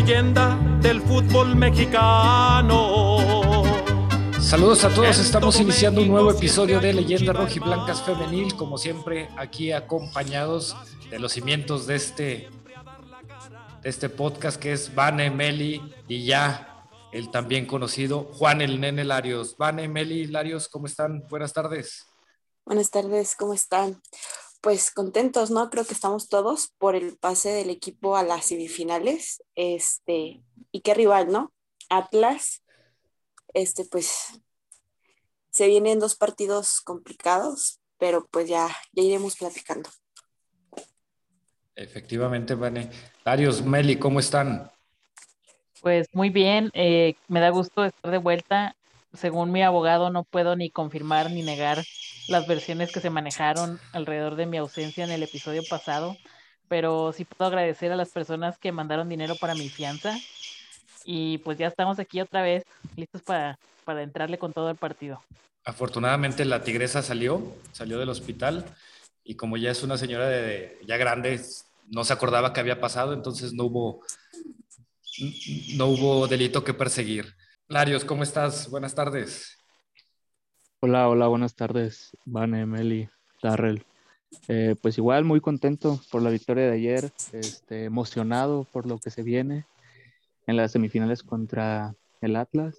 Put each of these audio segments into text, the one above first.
leyenda del fútbol mexicano. Saludos a todos, estamos iniciando un nuevo episodio de Leyenda Rojiblancas Femenil, como siempre aquí acompañados de los cimientos de este, de este podcast que es Vane, Meli y ya el también conocido Juan el Nene Larios. Vane, Meli, Larios, ¿cómo están? Buenas tardes. Buenas tardes, ¿cómo están? Pues contentos, ¿no? Creo que estamos todos por el pase del equipo a las semifinales. Este, y qué rival, ¿no? Atlas este, pues se vienen dos partidos complicados, pero pues ya, ya iremos platicando. Efectivamente, Vane. Darius, Meli, ¿cómo están? Pues muy bien, eh, me da gusto estar de vuelta. Según mi abogado, no puedo ni confirmar ni negar las versiones que se manejaron alrededor de mi ausencia en el episodio pasado, pero sí puedo agradecer a las personas que mandaron dinero para mi fianza y pues ya estamos aquí otra vez, listos para, para entrarle con todo el partido. Afortunadamente la tigresa salió, salió del hospital y como ya es una señora de, ya grande, no se acordaba que había pasado, entonces no hubo, no hubo delito que perseguir. Larios, ¿cómo estás? Buenas tardes. Hola, hola, buenas tardes, Van Emily, Darrell. Eh, pues igual muy contento por la victoria de ayer, este, emocionado por lo que se viene en las semifinales contra el Atlas.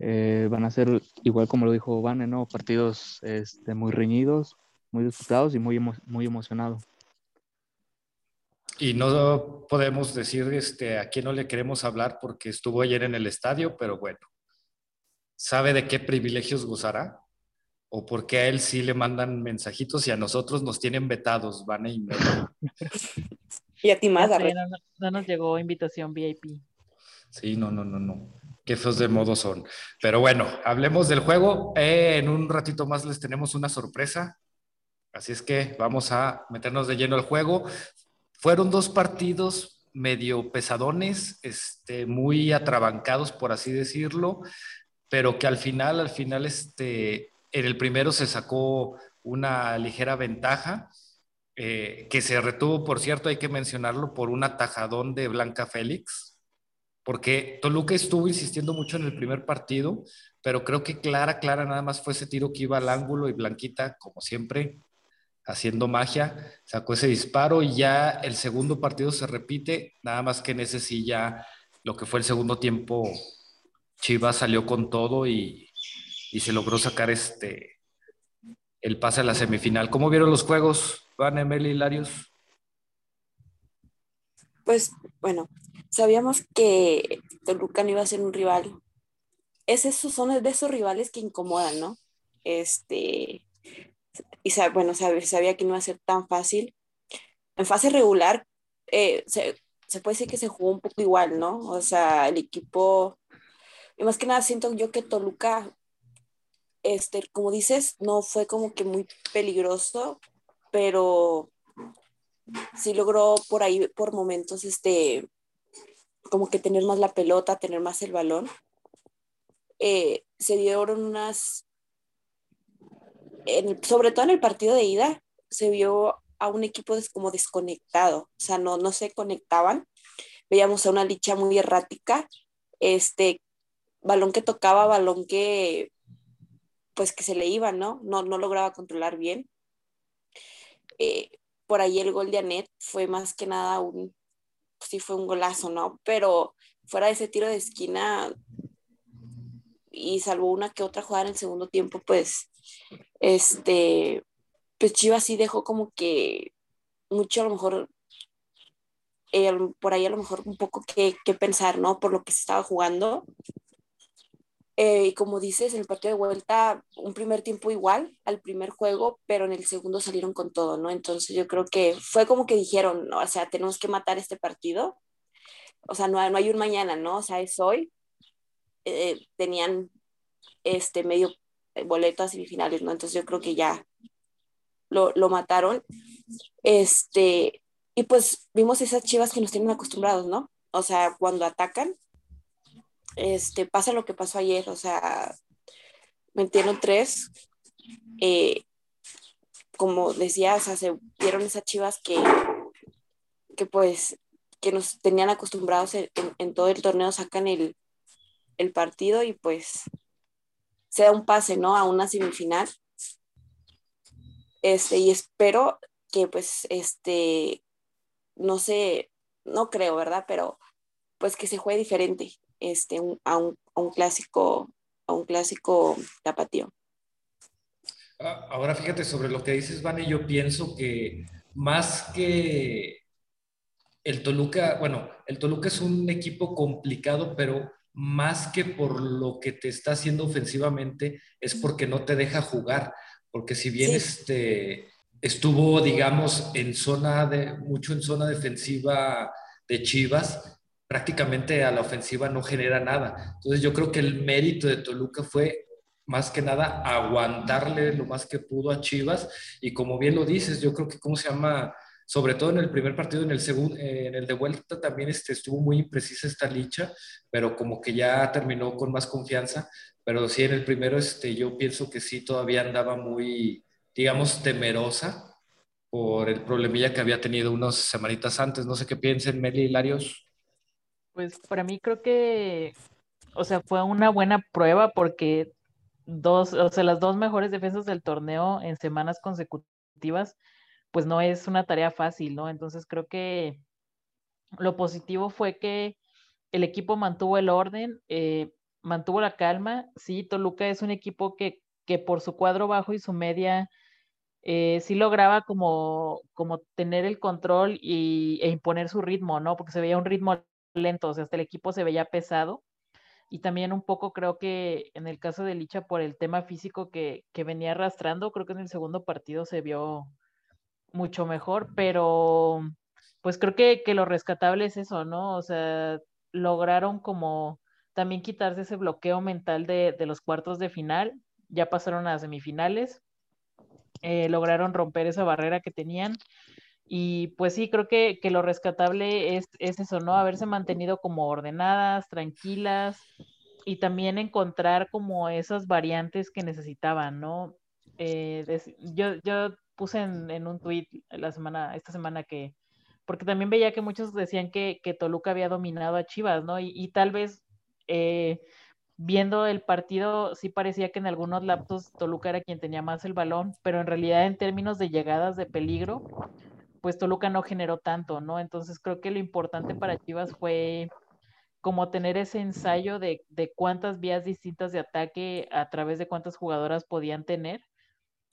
Eh, van a ser, igual como lo dijo Vane, ¿no? partidos este, muy reñidos, muy disputados y muy, muy emocionados. Y no podemos decir este, a quién no le queremos hablar porque estuvo ayer en el estadio, pero bueno, ¿sabe de qué privilegios gozará? ¿O porque a él sí le mandan mensajitos y a nosotros nos tienen vetados, Vane y Y a ti más, no, no nos llegó invitación VIP. Sí, no, no, no, no. Qué feos de modo son. Pero bueno, hablemos del juego. Eh, en un ratito más les tenemos una sorpresa. Así es que vamos a meternos de lleno al juego. Fueron dos partidos medio pesadones, este, muy atrabancados, por así decirlo, pero que al final, al final, este, en el primero se sacó una ligera ventaja, eh, que se retuvo, por cierto, hay que mencionarlo, por un atajadón de Blanca Félix, porque Toluca estuvo insistiendo mucho en el primer partido, pero creo que Clara, Clara nada más fue ese tiro que iba al ángulo y Blanquita, como siempre, haciendo magia, sacó ese disparo y ya el segundo partido se repite, nada más que en ese sí ya lo que fue el segundo tiempo, Chivas salió con todo y, y se logró sacar este el pase a la semifinal. ¿Cómo vieron los juegos, Van Emel y Larios? Pues bueno, sabíamos que Toluca no iba a ser un rival. Es esos, son de esos rivales que incomodan, ¿no? Este, y bueno, sabía que no iba a ser tan fácil. En fase regular, eh, se, puede decir que se jugó un poco igual, ¿no? O sea, el equipo, y más que nada siento yo que Toluca, este, como dices, no fue como que muy peligroso, pero sí logró por ahí, por momentos, este, como que tener más la pelota, tener más el balón. Eh, se dieron unas, sobre todo en el partido de ida, se vio a un equipo como desconectado, o sea, no, no se conectaban. Veíamos a una licha muy errática, este, balón que tocaba, balón que, pues que se le iba, ¿no? No, no lograba controlar bien. Eh, por ahí el gol de Anet fue más que nada un, sí fue un golazo, ¿no? Pero fuera de ese tiro de esquina y salvo una que otra jugada en el segundo tiempo, pues, este, pues Chivas sí dejó como que mucho a lo mejor, eh, por ahí a lo mejor un poco que, que pensar, ¿no? Por lo que se estaba jugando. Eh, y como dices, en el partido de vuelta, un primer tiempo igual al primer juego, pero en el segundo salieron con todo, ¿no? Entonces yo creo que fue como que dijeron, ¿no? o sea, tenemos que matar este partido. O sea, no, no hay un mañana, ¿no? O sea, es hoy. Eh, tenían este medio boleto a semifinales, ¿no? Entonces yo creo que ya lo, lo mataron. Este, y pues vimos esas chivas que nos tienen acostumbrados, ¿no? O sea, cuando atacan, este, pasa lo que pasó ayer, o sea, metieron tres, eh, como decía, o sea, se vieron esas chivas que, que pues que nos tenían acostumbrados en, en todo el torneo, sacan el, el partido y pues se da un pase, ¿no? A una semifinal. Este, y espero que pues, este, no sé, no creo, ¿verdad? Pero pues que se juegue diferente, este, a, un, a un clásico, a un clásico tapatío. Ah, ahora fíjate sobre lo que dices, Vane, yo pienso que más que el Toluca, bueno, el Toluca es un equipo complicado, pero más que por lo que te está haciendo ofensivamente, es porque no te deja jugar. Porque si bien este, estuvo, digamos, en zona de, mucho en zona defensiva de Chivas, prácticamente a la ofensiva no genera nada. Entonces yo creo que el mérito de Toluca fue más que nada aguantarle lo más que pudo a Chivas y como bien lo dices, yo creo que, ¿cómo se llama? sobre todo en el primer partido, en el segundo, eh, en el de vuelta también este, estuvo muy imprecisa esta licha, pero como que ya terminó con más confianza. Pero sí, en el primero este, yo pienso que sí todavía andaba muy, digamos, temerosa por el problemilla que había tenido unas semanitas antes. No sé qué piensen, Meli y Larios. Pues para mí creo que, o sea, fue una buena prueba porque dos, o sea, las dos mejores defensas del torneo en semanas consecutivas pues no es una tarea fácil, ¿no? Entonces creo que lo positivo fue que el equipo mantuvo el orden, eh, mantuvo la calma. Sí, Toluca es un equipo que, que por su cuadro bajo y su media eh, sí lograba como, como tener el control y, e imponer su ritmo, ¿no? Porque se veía un ritmo lento, o sea, hasta el equipo se veía pesado. Y también un poco creo que en el caso de Licha, por el tema físico que, que venía arrastrando, creo que en el segundo partido se vio, mucho mejor, pero pues creo que, lo rescatable es eso, ¿no? O sea, lograron como también quitarse ese bloqueo mental de, los cuartos de final, ya pasaron a semifinales, eh, lograron romper esa barrera que tenían. Y pues sí, creo que, lo rescatable es, es, eso, ¿no? Haberse mantenido como ordenadas, tranquilas y también encontrar como esas variantes que necesitaban, ¿no? Eh, yo, yo puse en, un tweet la semana, esta semana que, porque también veía que muchos decían que, Toluca había dominado a Chivas, ¿no? Y, tal vez eh, viendo el partido, sí parecía que en algunos lapsos Toluca era quien tenía más el balón, pero en realidad en términos de llegadas de peligro, pues Toluca no generó tanto, ¿no? Entonces creo que lo importante para Chivas fue como tener ese ensayo de, de cuántas vías distintas de ataque a través de cuántas jugadoras podían tener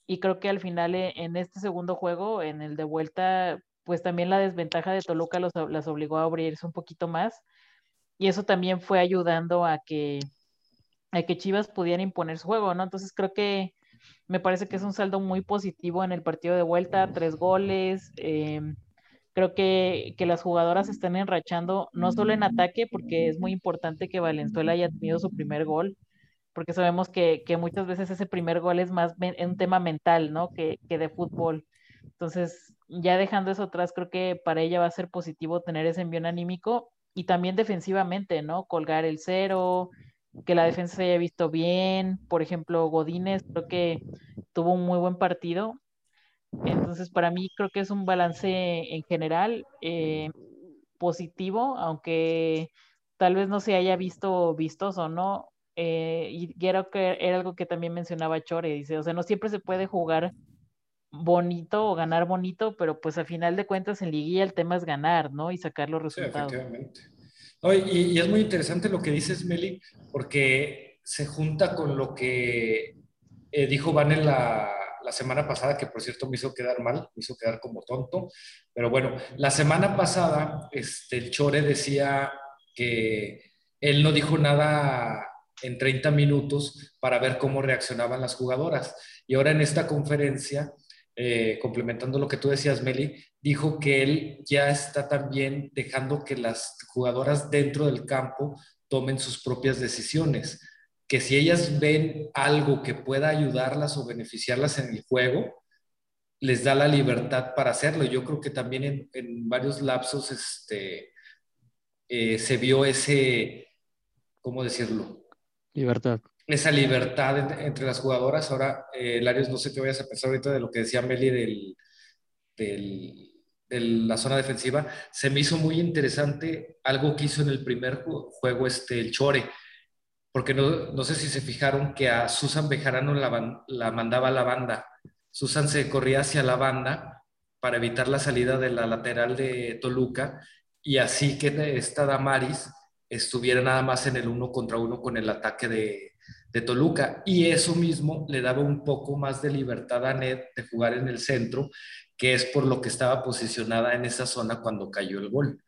y creo que al final eh, en este segundo juego, en el de vuelta, pues también la desventaja de Toluca los, las obligó a abrirse un poquito más y eso también fue ayudando a que, a que Chivas pudiera imponer su juego, ¿no? Entonces creo que me parece que es un saldo muy positivo en el partido de vuelta, tres goles. Em, creo que, que, las jugadoras están enrachando, no solo en ataque, porque es muy importante que Valenzuela haya tenido su primer gol, porque sabemos que, muchas veces ese primer gol es más un tema mental, ¿no? Que, de fútbol. Entonces, ya dejando eso atrás, creo que para ella va a ser positivo tener ese envío anímico y también defensivamente, ¿no? Colgar el cero, que la defensa se haya visto bien. Por ejemplo, Godínez creo que tuvo un muy buen partido. Entonces, para mí creo que es un balance en general eh, positivo, aunque tal vez no se haya visto vistoso, ¿no? Eh, y creo que era algo que también mencionaba Chore, dice, o sea, no siempre se puede jugar bonito o ganar bonito, pero pues a final de cuentas en liguilla el tema es ganar, ¿no? Y sacar los resultados. Sí, efectivamente. Y, es muy interesante lo que dices, Meli, porque se junta con lo que eh, dijo Van la semana pasada, que por cierto me hizo quedar mal, me hizo quedar como tonto, pero bueno, la semana pasada este, el Chore decía que él no dijo nada en 30 minutos para ver cómo reaccionaban las jugadoras. Y ahora en esta conferencia, eh, complementando lo que tú decías, Meli, dijo que él ya está también dejando que las jugadoras dentro del campo tomen sus propias decisiones, que si ellas ven algo que pueda ayudarlas o beneficiarlas en el juego, les da la libertad para hacerlo. Yo creo que también en, varios lapsos este, eh, se vio ese, ¿cómo decirlo? Libertad. Esa libertad entre las jugadoras. Ahora, eh, Larios, no sé qué vayas a pensar ahorita de lo que decía Meli del, de la zona defensiva, se me hizo muy interesante algo que hizo en el primer juego este, el Chore, porque no, no sé si se fijaron que a Susan Bejarano la, la mandaba a la banda. Susan se corría hacia la banda para evitar la salida de la lateral de Toluca y así que esta Damaris estuviera nada más en el uno contra uno con el ataque de, de Toluca. Y eso mismo le daba un poco más de libertad a Ned de jugar en el centro, que es por lo que estaba posicionada en esa zona cuando cayó el gol.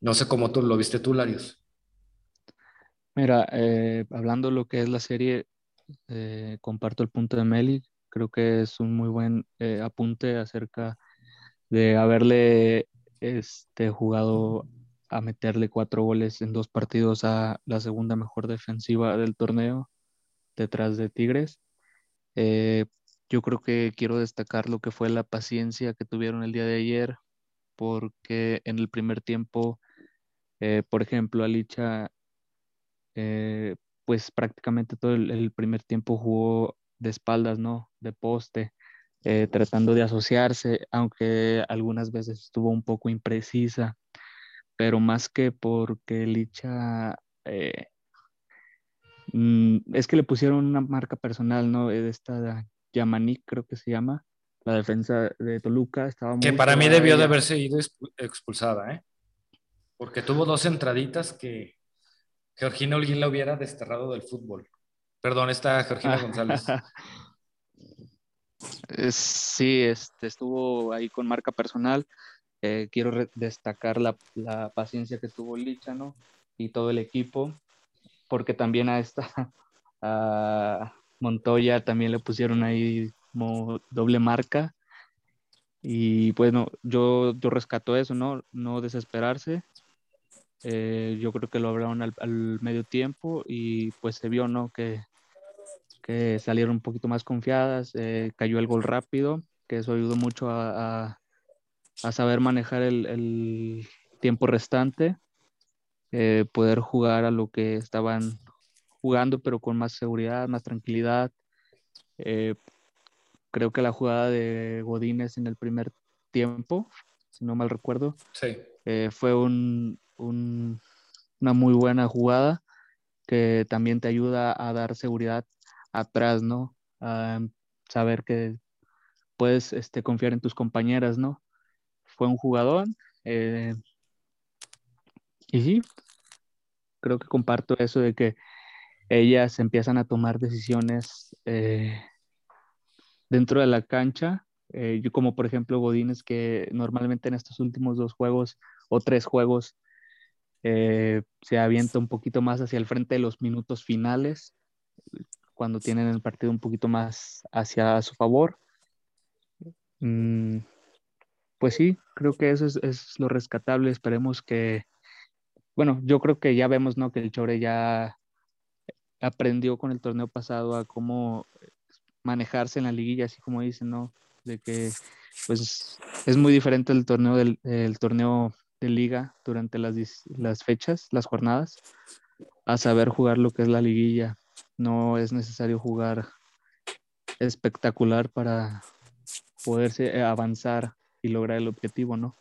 No sé cómo tú lo viste tú, Larios. Mira, eh, hablando de lo que es la serie, eh, comparto el punto de Meli. Creo que es un muy buen eh, apunte acerca de haberle este, jugado a meterle cuatro goles en dos partidos a la segunda mejor defensiva del torneo detrás de Tigres. Yo creo que quiero destacar lo que fue la paciencia que tuvieron el día de ayer, porque en el primer tiempo, eh, por ejemplo, Alicha, eh, pues prácticamente todo el, primer tiempo jugó de espaldas, ¿no? De poste, tratando de asociarse, aunque algunas veces estuvo un poco imprecisa pero más que porque Licha eh, mm, es que le pusieron una marca personal, ¿no? De esta Yamanik, creo que se llama, la defensa de Toluca. Estaba que para mí debió de haberse ido expulsada, ¿eh? Porque tuvo dos entraditas que Georgina Holguín la hubiera desterrado del fútbol. Perdón, está Georgina González. Sí, este, estuvo ahí con marca personal. Eh, quiero destacar la, paciencia que tuvo Licha, ¿no? Y todo el equipo, porque también a esta, a Montoya también le pusieron ahí como doble marca. Y bueno, yo, yo rescato eso, ¿no? No desesperarse. Eh, yo creo que lo hablaron al, medio tiempo y pues se vio, ¿no? Que, que salieron un poquito más confiadas, eh, cayó el gol rápido, que eso ayudó mucho a a saber manejar el, tiempo restante, eh, poder jugar a lo que estaban jugando, pero con más seguridad, más tranquilidad. Eh, creo que la jugada de Godínez en el primer tiempo, si no mal recuerdo, eh, fue un, una muy buena jugada que también te ayuda a dar seguridad atrás, ¿no? A saber que puedes este, confiar en tus compañeras, ¿no? fue un jugador. Eh, y sí, creo que comparto eso de que ellas empiezan a tomar decisiones eh, dentro de la cancha. Eh, yo como por ejemplo Godínez, que normalmente en estos últimos dos juegos o tres juegos se avienta un poquito más hacia el frente de los minutos finales, cuando tienen el partido un poquito más hacia su favor. Mm, pues sí, creo que eso es, lo rescatable. Esperemos que, bueno, yo creo que ya vemos, ¿no? Que el Chore ya aprendió con el torneo pasado a cómo manejarse en la liguilla, así como dicen, ¿no? De que, pues, es muy diferente el torneo del torneo de liga durante las, las fechas, las jornadas, a saber jugar lo que es la liguilla. No es necesario jugar espectacular para poderse avanzar y lograr el objetivo, ¿no?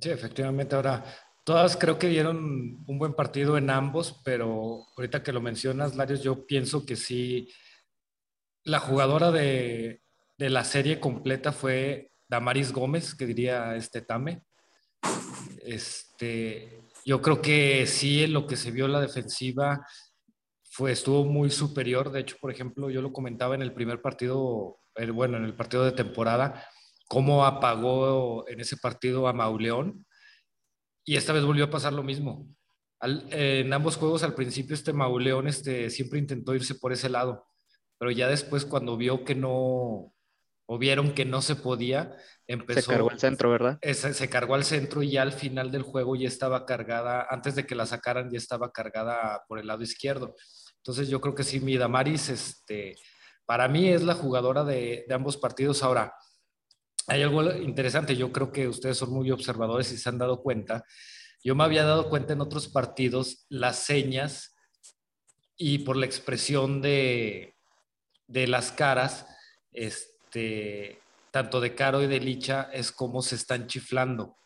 Sí, efectivamente. Ahora, todas creo que dieron un buen partido en ambos, pero ahorita que lo mencionas, Larios, yo pienso que sí, la jugadora de, de la serie completa fue Damaris Gómez, que diría este Tame. Este, yo creo que sí, en lo que se vio la defensiva fue, estuvo muy superior. De hecho, por ejemplo, yo lo comentaba en el primer partido, eh, bueno, en el partido de temporada, cómo apagó en ese partido a Mauleón. Y esta vez volvió a pasar lo mismo. en ambos juegos al principio este Mauleón este, siempre intentó irse por ese lado, pero ya después cuando vio que no, o vieron que no se podía, empezó... Se cargó al centro, ¿verdad? se cargó al centro y ya al final del juego ya estaba cargada, antes de que la sacaran ya estaba cargada por el lado izquierdo. Entonces yo creo que sí, mi Damaris, este, para mí es la jugadora de, de ambos partidos. Ahora, hay algo interesante, yo creo que ustedes son muy observadores y se han dado cuenta. Yo me había dado cuenta en otros partidos las señas y por la expresión de, de las caras, este, tanto de Caro y de Licha, es cómo se están chiflando.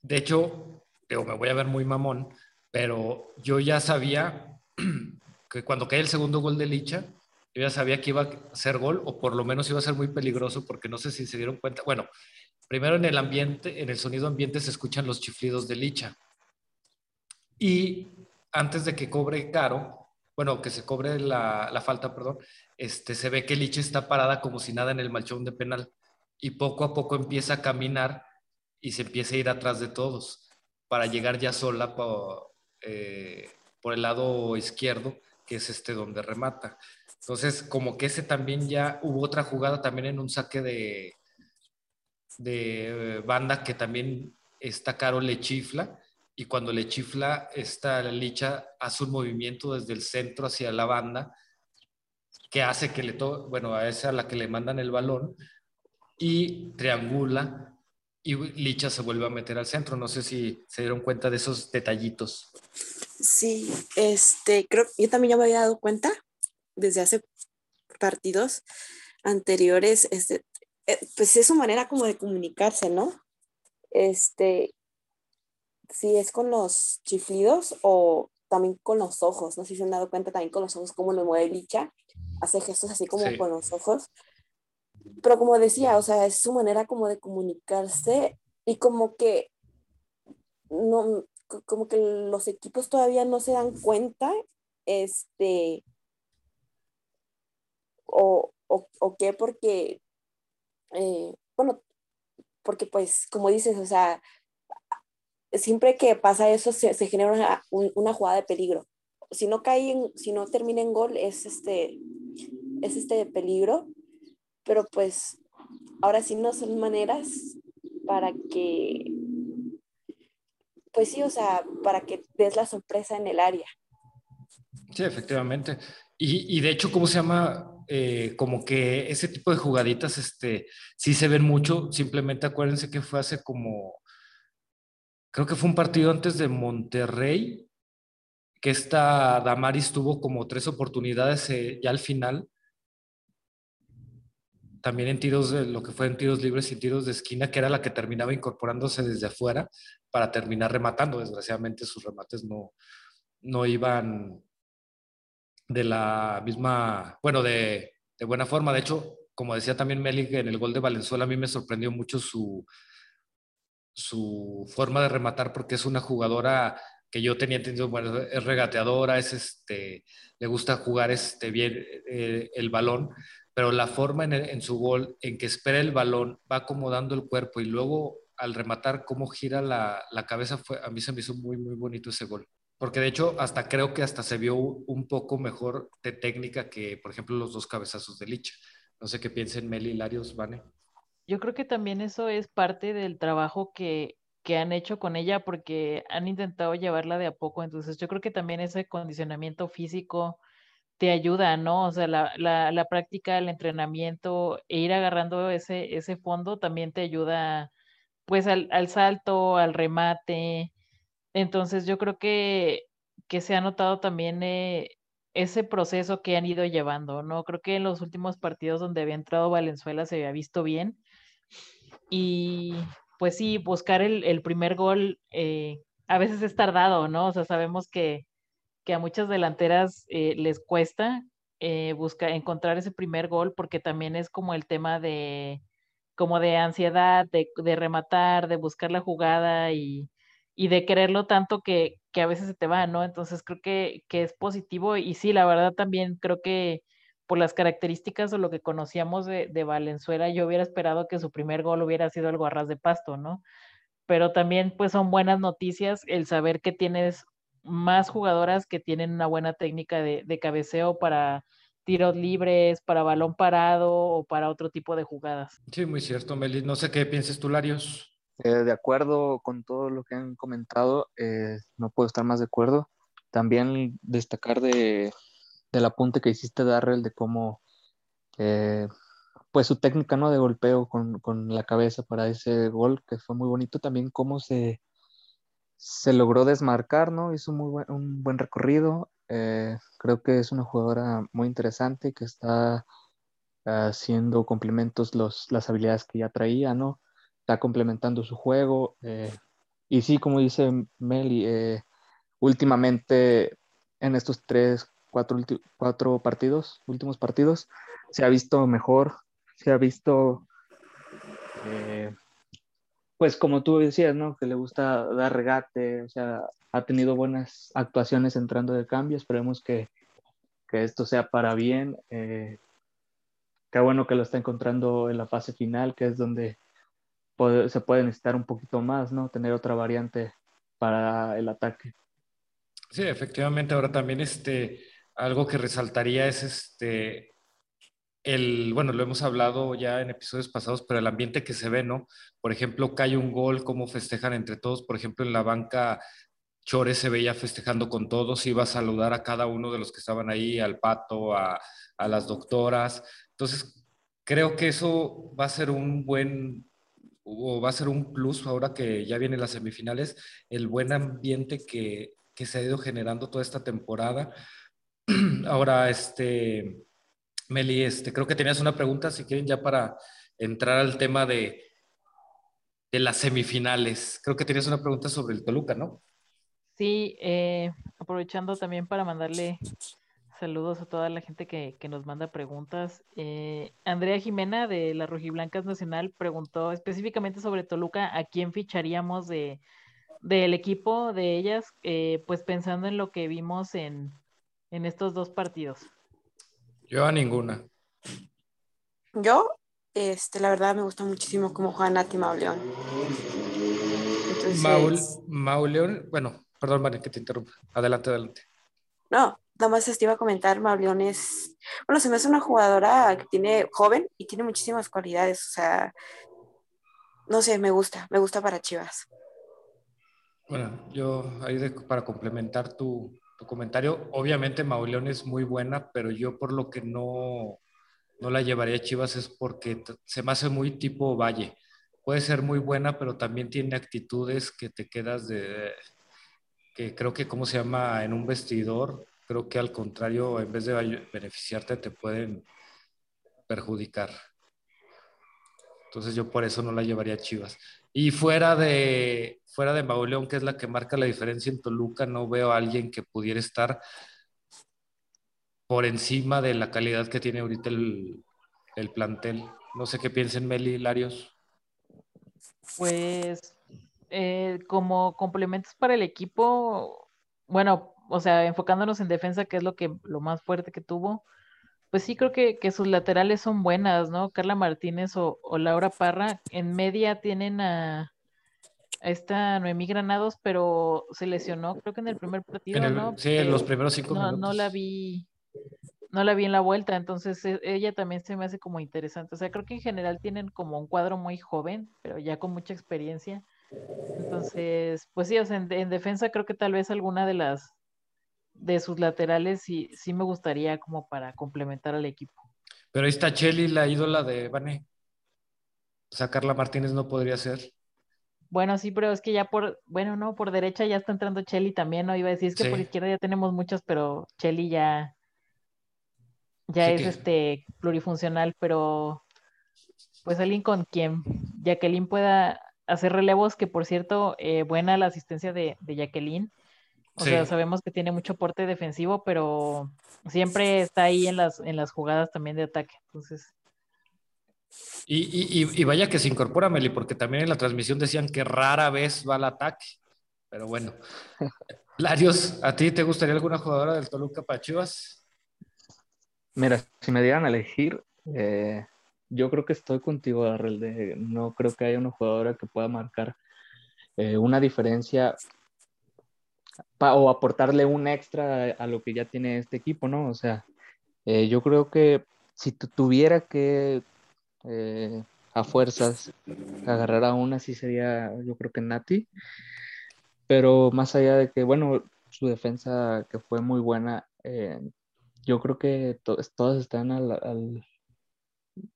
De hecho, digo, me voy a ver muy mamón, pero yo ya sabía que cuando cae el segundo gol de Licha, yo ya sabía que iba a ser gol o por lo menos iba a ser muy peligroso porque no sé si se dieron cuenta. Bueno, primero en el ambiente, en el sonido ambiente se escuchan los chiflidos de Licha. Y antes de que cobre Caro, bueno, que se cobre la, la falta, perdón, este, se ve que Licha está parada como si nada en el malchón de penal y poco a poco empieza a caminar y se empieza a ir atrás de todos para llegar ya sola por, eh, por el lado izquierdo, que es este donde remata. Entonces, como que ese también ya hubo otra jugada también en un saque de, de banda que también está Caro le chifla y cuando le chifla esta licha hace un movimiento desde el centro hacia la banda que hace que le to bueno a esa a la que le mandan el balón y triangula y Licha se vuelve a meter al centro. No sé si se dieron cuenta de esos detallitos. Sí, este, creo yo también ya me había dado cuenta desde hace partidos anteriores, este, eh, pues es su manera como de comunicarse, ¿no? Este, si es con los chiflidos o también con los ojos, no sé si se han dado cuenta también con los ojos cómo lo mueve Licha, hace gestos así como con los ojos, pero como decía, o sea, es su manera como de comunicarse y como que no, como que los equipos todavía no se dan cuenta, este, o, o, o qué, porque, eh, bueno, porque pues, como dices, o sea, siempre que pasa eso se, se genera una, una, jugada de peligro. Si no cae, en, si no termina en gol, es este, es este peligro pero pues ahora sí no son maneras para que, pues sí, o sea, para que des la sorpresa en el área. Sí, efectivamente. Y, y de hecho, ¿cómo se llama? Eh, como que ese tipo de jugaditas, este, sí se ven mucho. Simplemente acuérdense que fue hace como, creo que fue un partido antes de Monterrey, que esta Damaris tuvo como tres oportunidades eh, ya al final también en tiros de lo que fue en tiros libres y tiros de esquina, que era la que terminaba incorporándose desde afuera para terminar rematando. Desgraciadamente sus remates no, no iban de la misma, bueno, de, de buena forma. De hecho, como decía también Meli, en el gol de Valenzuela a mí me sorprendió mucho su, su forma de rematar porque es una jugadora que yo tenía entendido, bueno, es regateadora, es este, le gusta jugar este, bien eh, el balón, pero la forma en, su gol, en que espera el balón, va acomodando el cuerpo y luego al rematar cómo gira la, la, cabeza, fue, a mí se me hizo muy, muy bonito ese gol. Porque de hecho, hasta creo que hasta se vio un poco mejor de técnica que, por ejemplo, los dos cabezazos de Licha. No sé qué piensen Meli, Larios, Vane. Yo creo que también eso es parte del trabajo que, que han hecho con ella porque han intentado llevarla de a poco. Entonces, yo creo que también ese condicionamiento físico, te ayuda, ¿no? O sea, la, la, la, práctica, el entrenamiento e ir agarrando ese, ese fondo también te ayuda, pues, al, al salto, al remate. Entonces, yo creo que, que se ha notado también eh, ese proceso que han ido llevando, ¿no? Creo que en los últimos partidos donde había entrado Valenzuela se había visto bien. Y pues sí, buscar el, el primer gol eh, a veces es tardado, ¿no? O sea, sabemos que, que a muchas delanteras eh, les cuesta eh, buscar, encontrar ese primer gol porque también es como el tema de como de ansiedad, de, de rematar, de buscar la jugada y, y de quererlo tanto que, que, a veces se te va, ¿no? Entonces creo que, que es positivo y sí, la verdad también creo que por las características o lo que conocíamos de, de Valenzuela, yo hubiera esperado que su primer gol hubiera sido algo a ras de pasto, ¿no? Pero también pues son buenas noticias el saber que tienes más jugadoras que tienen una buena técnica de, cabeceo para tiros libres, para balón parado o para otro tipo de jugadas. Sí, muy cierto, Meli. No sé qué pienses tú, Larios. Eh, de acuerdo con todo lo que han comentado, eh, no puedo estar más de acuerdo. También destacar de, del apunte que hiciste, Darrell, de cómo, eh, pues su técnica ¿no? de golpeo con, con, la cabeza para ese gol, que fue muy bonito. También cómo se, se logró desmarcar, ¿no? Hizo muy buen, un buen recorrido. Eh, creo que es una jugadora muy interesante que está haciendo complementos los, las habilidades que ya traía, ¿no? Está complementando su juego. Eh, y sí, como dice Meli, eh, últimamente en estos tres, cuatro, cuatro partidos, últimos partidos, se ha visto mejor, se ha visto, eh, pues como tú decías, ¿no? Que le gusta dar regate, o sea, ha tenido buenas actuaciones entrando de cambio, esperemos que, que esto sea para bien. Eh, qué bueno que lo está encontrando en la fase final, que es donde se puede necesitar un poquito más, ¿no? Tener otra variante para el ataque. Sí, efectivamente. Ahora también este, algo que resaltaría es este, el, bueno, lo hemos hablado ya en episodios pasados, pero el ambiente que se ve, ¿no? Por ejemplo, cae un gol, cómo festejan entre todos. Por ejemplo, en la banca, Chore se veía festejando con todos, iba a saludar a cada uno de los que estaban ahí, al pato, a, a las doctoras. Entonces, creo que eso va a ser un buen o va a ser un plus ahora que ya vienen las semifinales, el buen ambiente que, que se ha ido generando toda esta temporada. Ahora, este, Meli, este, creo que tenías una pregunta, si quieren, ya para entrar al tema de, de las semifinales. Creo que tenías una pregunta sobre el Toluca, ¿no? Sí, eh, aprovechando también para mandarle Saludos a toda la gente que, nos manda preguntas. Eh, Andrea Jimena de la Rojiblancas Nacional preguntó específicamente sobre Toluca, ¿a quién ficharíamos de, del equipo de ellas? Eh, pues pensando en lo que vimos en, estos dos partidos. Yo a ninguna. Yo, este, la verdad me gusta muchísimo cómo juega Nati Mauleón. Mauleón, bueno, perdón, María, que te interrumpa. Adelante, adelante. No, nada más te iba a comentar, Mauleón es, bueno, se me hace una jugadora que tiene joven y tiene muchísimas cualidades, o sea, no sé, me gusta, me gusta para Chivas. Bueno, yo ahí para complementar tu, comentario, obviamente Mauleón es muy buena, pero yo por lo que no, no la llevaría a Chivas es porque se me hace muy tipo Valle. Puede ser muy buena, pero también tiene actitudes que te quedas de, que creo que, ¿cómo se llama? En un vestidor, creo que al contrario, en vez de beneficiarte, te pueden perjudicar. Entonces yo por eso no la llevaría a Chivas. Y fuera de, fuera de Mauleón, que es la que marca la diferencia en Toluca, no veo a alguien que pudiera estar por encima de la calidad que tiene ahorita el, el plantel. No sé qué piensen Meli Larios. Pues eh, como complementos para el equipo, bueno, o sea, enfocándonos en defensa, que es lo que lo más fuerte que tuvo, pues sí creo que, sus laterales son buenas, ¿no? Carla Martínez o, Laura Parra. En media tienen a, esta Noemí Granados, pero se lesionó, creo que en el primer partido, ¿no? Sí, en los primeros cinco no, minutos. No la vi, no la vi en la vuelta, entonces e, ella también se me hace como interesante. O sea, creo que en general tienen como un cuadro muy joven, pero ya con mucha experiencia. Entonces, pues sí, o sea, en defensa creo que tal vez alguna de las de sus laterales sí, sí me gustaría como para complementar al equipo. Pero ahí está Chelly, la ídola de Bane. Sacarla Martínez no podría ser. Bueno, sí, pero es que ya por, bueno, no, por derecha ya está entrando Chelly también, ¿no? Iba a decir, es que por izquierda ya tenemos muchos, pero Chelly ya, ya es este plurifuncional, pero pues alguien con quien Jacqueline pueda hacer relevos, que por cierto, eh, buena la asistencia de, de Jacqueline. O sea, sabemos que tiene mucho porte defensivo, pero siempre está ahí en las, en las jugadas también de ataque. Entonces. Y, vaya que se incorpora, Meli, porque también en la transmisión decían que rara vez va al ataque. Pero bueno. Larios, ¿a ti te gustaría alguna jugadora del Toluca para Chivas? Mira, si me dieran a elegir, eh, yo creo que estoy contigo, Arrel. no creo que haya una jugadora que pueda marcar eh, una diferencia o aportarle un extra a, lo que ya tiene este equipo, ¿no? O sea, eh, yo creo que si tuviera que eh, a fuerzas agarrar a una, sí sería, yo creo que Nati, pero más allá de que, bueno, su defensa que fue muy buena, eh, yo creo que todas están al, al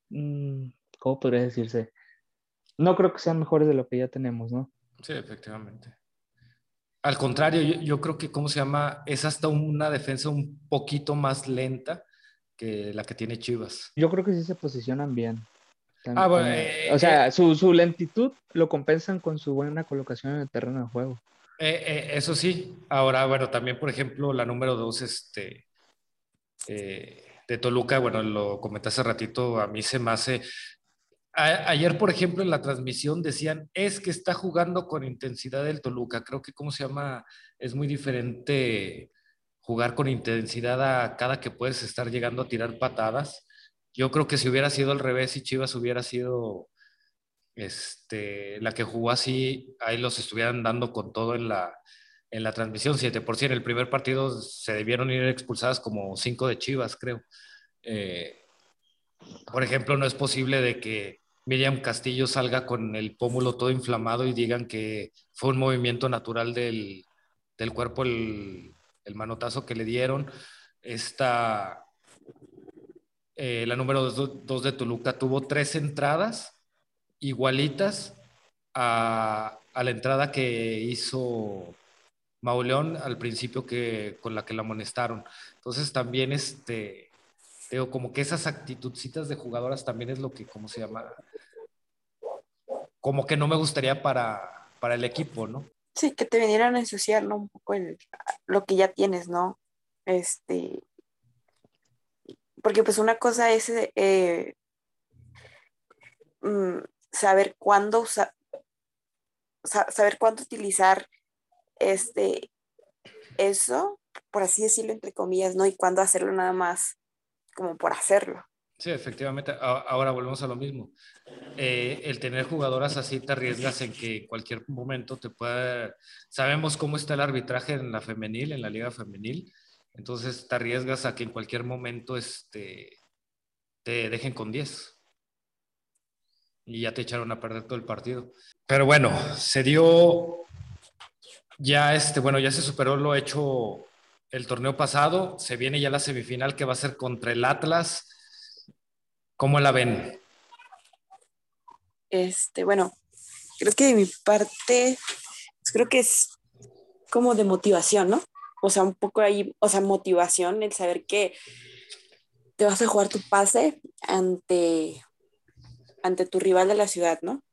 mm, ¿cómo podría decirse? No creo que sean mejores de lo que ya tenemos, ¿no? Sí, efectivamente. Al contrario, yo, creo que, ¿cómo se llama? Es hasta una defensa un poquito más lenta que la que tiene Chivas. Yo creo que sí se posicionan bien. Ah, bueno, eh, o sea, eh, su, su, lentitud lo compensan con su buena colocación en el terreno de juego. Eh, eso sí. Ahora, bueno, también, por ejemplo, la número dos, este, de Toluca, bueno, lo comenté hace ratito, a mí se me hace... Ayer, por ejemplo, en la transmisión decían, es que está jugando con intensidad el Toluca. Creo que, ¿cómo se llama? Es muy diferente jugar con intensidad a cada que puedes estar llegando a tirar patadas yo creo que si hubiera sido al revés y Chivas hubiera sido este, la que jugó así, ahí los estuvieran dando con todo en la, en la transmisión. 7 por en el primer partido se debieron ir expulsadas como 5 de Chivas, creo. Eh, por ejemplo, no es posible de que Miriam Castillo salga con el pómulo todo inflamado y digan que fue un movimiento natural del, del cuerpo el, el, manotazo que le dieron. Esta eh, la número 2 de Toluca, tuvo tres entradas igualitas a, a, la entrada que hizo Mauleón al principio que, con la que la amonestaron. Entonces también, este, digo, como que esas actitudcitas de jugadoras también es lo que, ¿cómo se llama? Como que no me gustaría para, para el equipo, ¿no? Sí, que te vinieran a ensuciar, ¿no? Un poco el, lo que ya tienes, ¿no? Este, porque pues una cosa es eh, mm, saber cuándo usar, saber cuándo utilizar este eso, por así decirlo entre comillas, ¿no? Y cuándo hacerlo nada más como por hacerlo. Sí, efectivamente. Ahora volvemos a lo mismo. Eh, el tener jugadoras así te arriesgas en que cualquier momento te pueda... Sabemos cómo está el arbitraje en la femenil, en la liga femenil, entonces te arriesgas a que en cualquier momento este, te dejen con 10. Y ya te echaron a perder todo el partido. Pero bueno, se dio ya este, bueno, ya se superó lo hecho el torneo pasado. Se viene ya la semifinal que va a ser contra el Atlas. ¿Cómo la ven? Este, bueno, creo que de mi parte, pues creo que es como de motivación, ¿no? o sea, un poco ahí, o sea, motivación, el saber que te vas a jugar tu pase ante, ante tu rival de la ciudad, ¿no?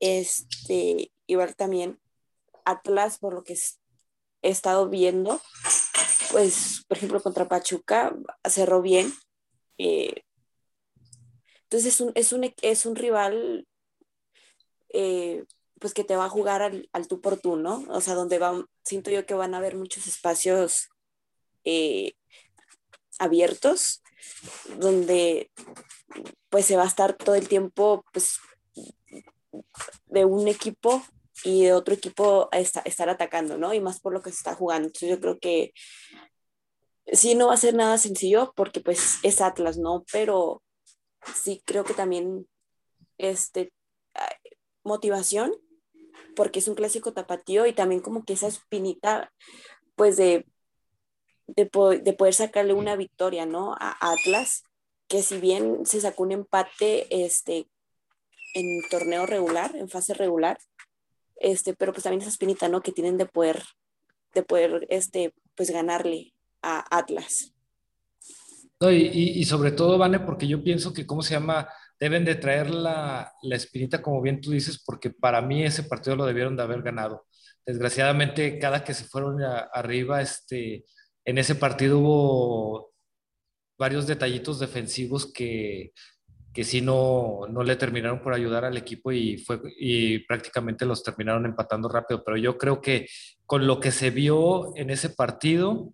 Este, igual también Atlas, por lo que he estado viendo, pues, por ejemplo, contra Pachuca cerró bien. Eh, entonces es un, es un, es un rival eh, pues que te va a jugar al, al, tú por tú, ¿no? O sea, donde van, siento yo que van a haber muchos espacios eh, abiertos, donde pues se va a estar todo el tiempo, pues, de un equipo y de otro equipo a estar atacando, ¿no? Y más por lo que se está jugando. Entonces yo creo que sí no va a ser nada sencillo porque pues es Atlas, ¿no? Pero sí creo que también este motivación porque es un clásico tapatío y también como que esa espinita, pues de, de, poder sacarle una victoria, ¿no? A Atlas, que si bien se sacó un empate este, en torneo regular, en fase regular, este, pero pues también esa espinita, ¿no? Que tienen de poder, de poder, este, pues ganarle a Atlas. Y, y, sobre todo, Vane, porque yo pienso que, ¿cómo se llama? deben de traer la, la, espinita, como bien tú dices, porque para mí ese partido lo debieron de haber ganado. Desgraciadamente, cada que se fueron arriba, este, en ese partido hubo varios detallitos defensivos que, que sí no, no le terminaron por ayudar al equipo y, fue, y prácticamente los terminaron empatando rápido. Pero yo creo que con lo que se vio en ese partido,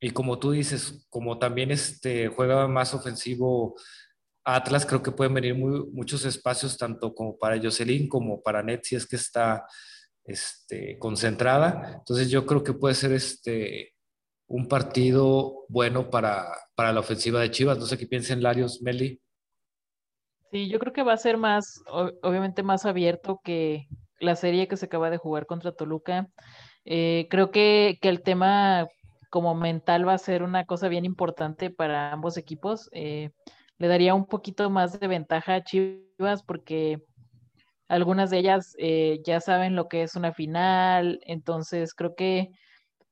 y como tú dices, como también este, juega más ofensivo Atlas creo que pueden venir muchos espacios, tanto como para Jocelyn como para Net, si es que está este, concentrada. Entonces yo creo que puede ser este, un partido bueno para, para la ofensiva de Chivas. No sé qué piensen Larios, Meli. Sí, yo creo que va a ser más, obviamente más abierto que la serie que se acaba de jugar contra Toluca. Eh, creo que, que, el tema como mental va a ser una cosa bien importante para ambos equipos. Eh, le daría un poquito más de ventaja a Chivas porque algunas de ellas eh, ya saben lo que es una final, entonces creo que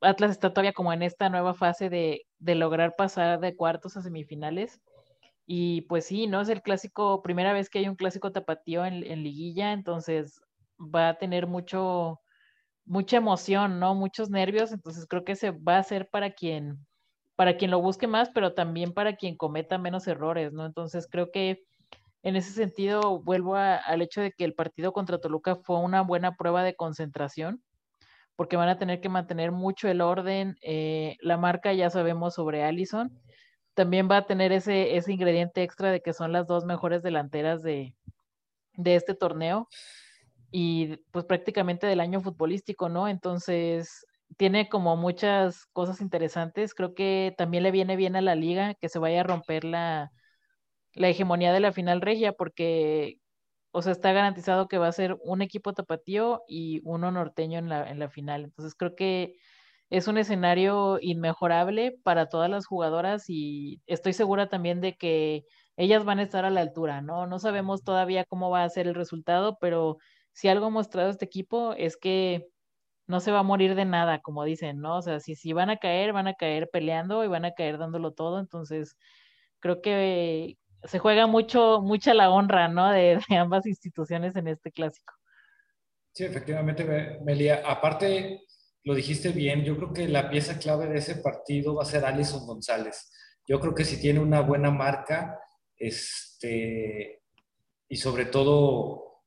Atlas está todavía como en esta nueva fase de de lograr pasar de cuartos a semifinales. Y pues sí, ¿no? Es el clásico, primera vez que hay un clásico tapatío en, liguilla, entonces va a tener mucho, mucha emoción, ¿no? Muchos nervios, entonces creo que se va a hacer para quien, para quien lo busque más, pero también para quien cometa menos errores, ¿no? Entonces creo que en ese sentido vuelvo al hecho de que el partido contra Toluca fue una buena prueba de concentración, porque van a tener que mantener mucho el orden, eh, la marca ya sabemos sobre Allison, también va a tener ese, ese ingrediente extra de que son las dos mejores delanteras de, de este torneo y pues prácticamente del año futbolístico, ¿no? Entonces, tiene como muchas cosas interesantes. Creo que también le viene bien a la liga que se vaya a romper la, la hegemonía de la final regia, porque, o sea, está garantizado que va a ser un equipo tapatío y uno norteño en la, en la final. Entonces, creo que es un escenario inmejorable para todas las jugadoras y estoy segura también de que ellas van a estar a la altura, ¿no? No sabemos todavía cómo va a ser el resultado, pero si algo ha mostrado este equipo es que no se va a morir de nada, como dicen, ¿no? O sea, si, si van a caer, van a caer peleando y van a caer dándolo todo. Entonces, creo que se juega mucho, mucha la honra, ¿no? De, ambas instituciones en este clásico. Sí, efectivamente, Melia. Aparte, lo dijiste bien, yo creo que la pieza clave de ese partido va a ser Alison González. Yo creo que si tiene una buena marca, este, y sobre todo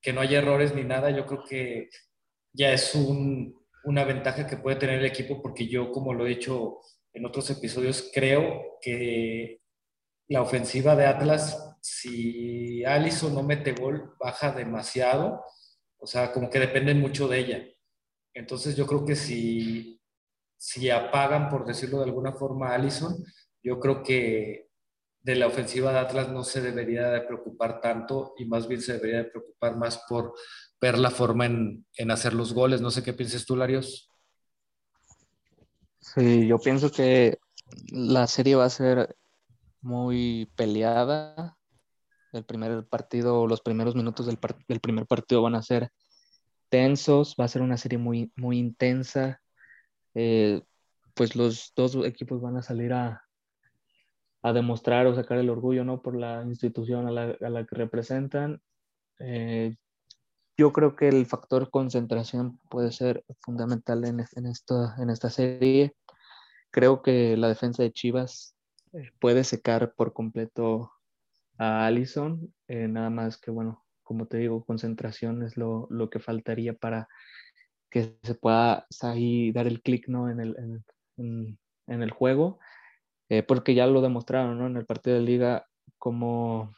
que no haya errores ni nada, yo creo que ya es una ventaja que puede tener el equipo porque yo, como lo he dicho en otros episodios, creo que la ofensiva de Atlas, si Allison no mete gol, baja demasiado, o sea, como que dependen mucho de ella. Entonces yo creo que si, si apagan, por decirlo de alguna forma, a Allison, yo creo que de la ofensiva de Atlas no se debería de preocupar tanto y más bien se debería de preocupar más por ver la forma en, hacer los goles. No sé qué piensas tú, Larios. Sí, yo pienso que la serie va a ser muy peleada. El primer partido, los primeros minutos del, primer partido van a ser tensos, va a ser una serie muy, muy intensa. Eh, pues los dos equipos van a salir a, a demostrar o sacar el orgullo, ¿no? Por la institución a la, que representan. Eh, yo creo que el factor concentración puede ser fundamental en, en, esta, en esta serie. Creo que la defensa de Chivas eh, puede secar por completo a Allison. Eh, nada más que, bueno, como te digo, concentración es lo, lo que faltaría para que se pueda ahí dar el clic ¿no? en, el, en, el juego. Eh, porque ya lo demostraron ¿no? en el partido de liga como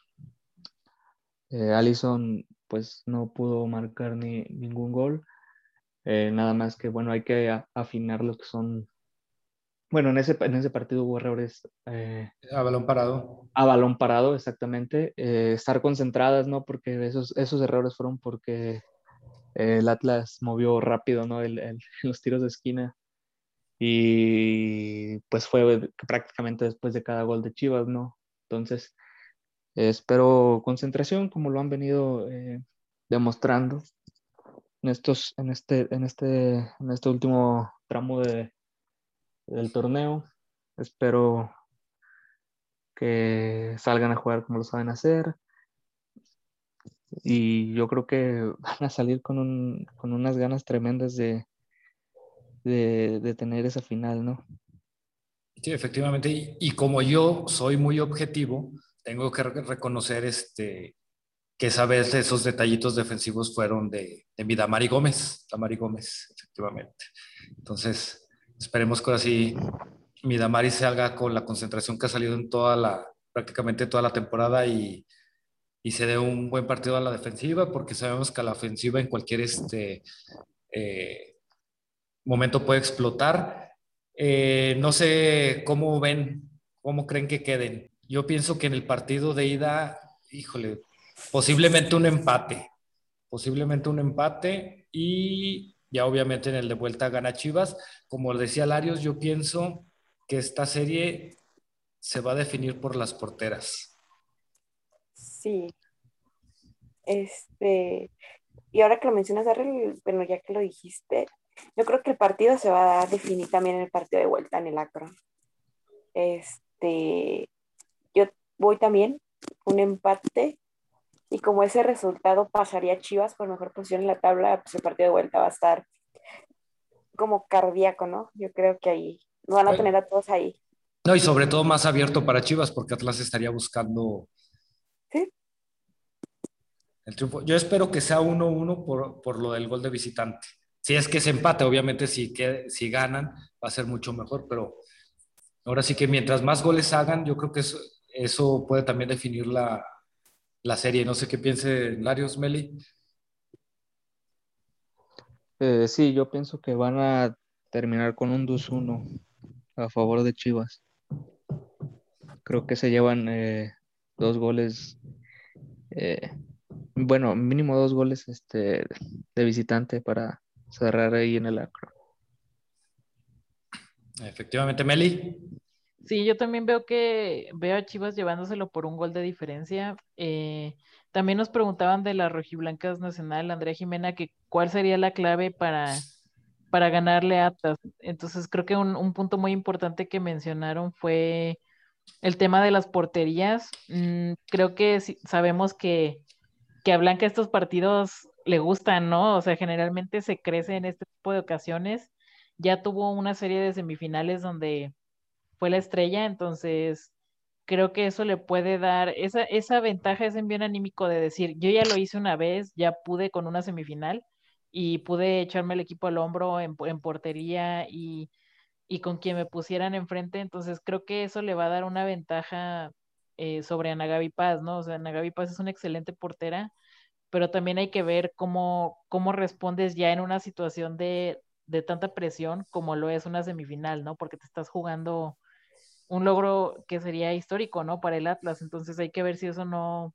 eh, Allison pues no pudo marcar ni ningún gol. Eh, nada más que bueno, hay que afinar lo que son. Bueno, en ese, en ese partido hubo errores. a balón parado. A balón parado, exactamente. estar concentradas, ¿no? Porque esos, esos errores fueron porque el Atlas movió rápido, ¿no? El, los tiros de esquina y pues fue prácticamente después de cada gol de Chivas, ¿no? Entonces, espero concentración como lo han venido eh, demostrando en estos, en este, en este, en este último tramo de, del torneo. Espero que salgan a jugar como lo saben hacer. Y yo creo que van a salir con, un, con unas ganas tremendas de, de, tener esa final, ¿no? Sí, efectivamente. Y, como yo soy muy objetivo, tengo que reconocer este, que esa vez esos detallitos defensivos fueron de, de mi Damari Gómez, Damari Gómez, efectivamente. Entonces, esperemos que así mi Damari salga con la concentración que ha salido en toda la, prácticamente toda la temporada y, y se dé un buen partido a la defensiva, porque sabemos que a la ofensiva en cualquier este, eh, momento puede explotar. Eh, no sé cómo ven, cómo creen que queden. Yo pienso que en el partido de ida, híjole, posiblemente un empate, posiblemente un empate y ya obviamente en el de vuelta gana Chivas. Como decía Larios, yo pienso que esta serie se va a definir por las porteras. Sí. Este, y ahora que lo mencionas, Darrell, bueno, ya que lo dijiste, yo creo que el partido se va a definir también en el partido de vuelta en el Acro. Este, yo voy también un empate y como ese resultado pasaría Chivas por mejor posición en la tabla, pues el partido de vuelta va a estar como cardíaco, ¿no? Yo creo que ahí van a tener a todos ahí. No, y sobre todo más abierto para Chivas, porque Atlas estaría buscando Sí. el triunfo. Yo espero que sea 1-1 por, por lo del gol de visitante. Si es que se empate, obviamente si, que, si ganan va a ser mucho mejor, pero ahora sí que mientras más goles hagan, yo creo que eso, eso puede también definir la, la serie. No sé qué piense Larios, Meli. Eh, sí, yo pienso que van a terminar con un 2-1 a favor de Chivas. Creo que se llevan eh, dos goles, eh, bueno, mínimo dos goles este, de visitante para cerrar ahí en el acro. Efectivamente, Meli. Sí, yo también veo que veo a Chivas llevándoselo por un gol de diferencia. Eh, también nos preguntaban de las rojiblancas nacional, Andrea Jimena, que cuál sería la clave para, para ganarle a Atlas. Entonces creo que un, un punto muy importante que mencionaron fue el tema de las porterías. Mm, creo que sabemos que, que a Blanca estos partidos le gustan, ¿no? O sea, generalmente se crece en este tipo de ocasiones. Ya tuvo una serie de semifinales donde fue la estrella, entonces creo que eso le puede dar esa, esa ventaja, ese envío anímico de decir, yo ya lo hice una vez, ya pude con una semifinal y pude echarme el equipo al hombro en, en portería y, y con quien me pusieran enfrente, entonces creo que eso le va a dar una ventaja eh, sobre Ana Gaby Paz, ¿no? O sea, Ana Gaby Paz es una excelente portera, pero también hay que ver cómo, cómo respondes ya en una situación de, de tanta presión como lo es una semifinal, ¿no? Porque te estás jugando un logro que sería histórico, ¿no? Para el Atlas, entonces hay que ver si eso no,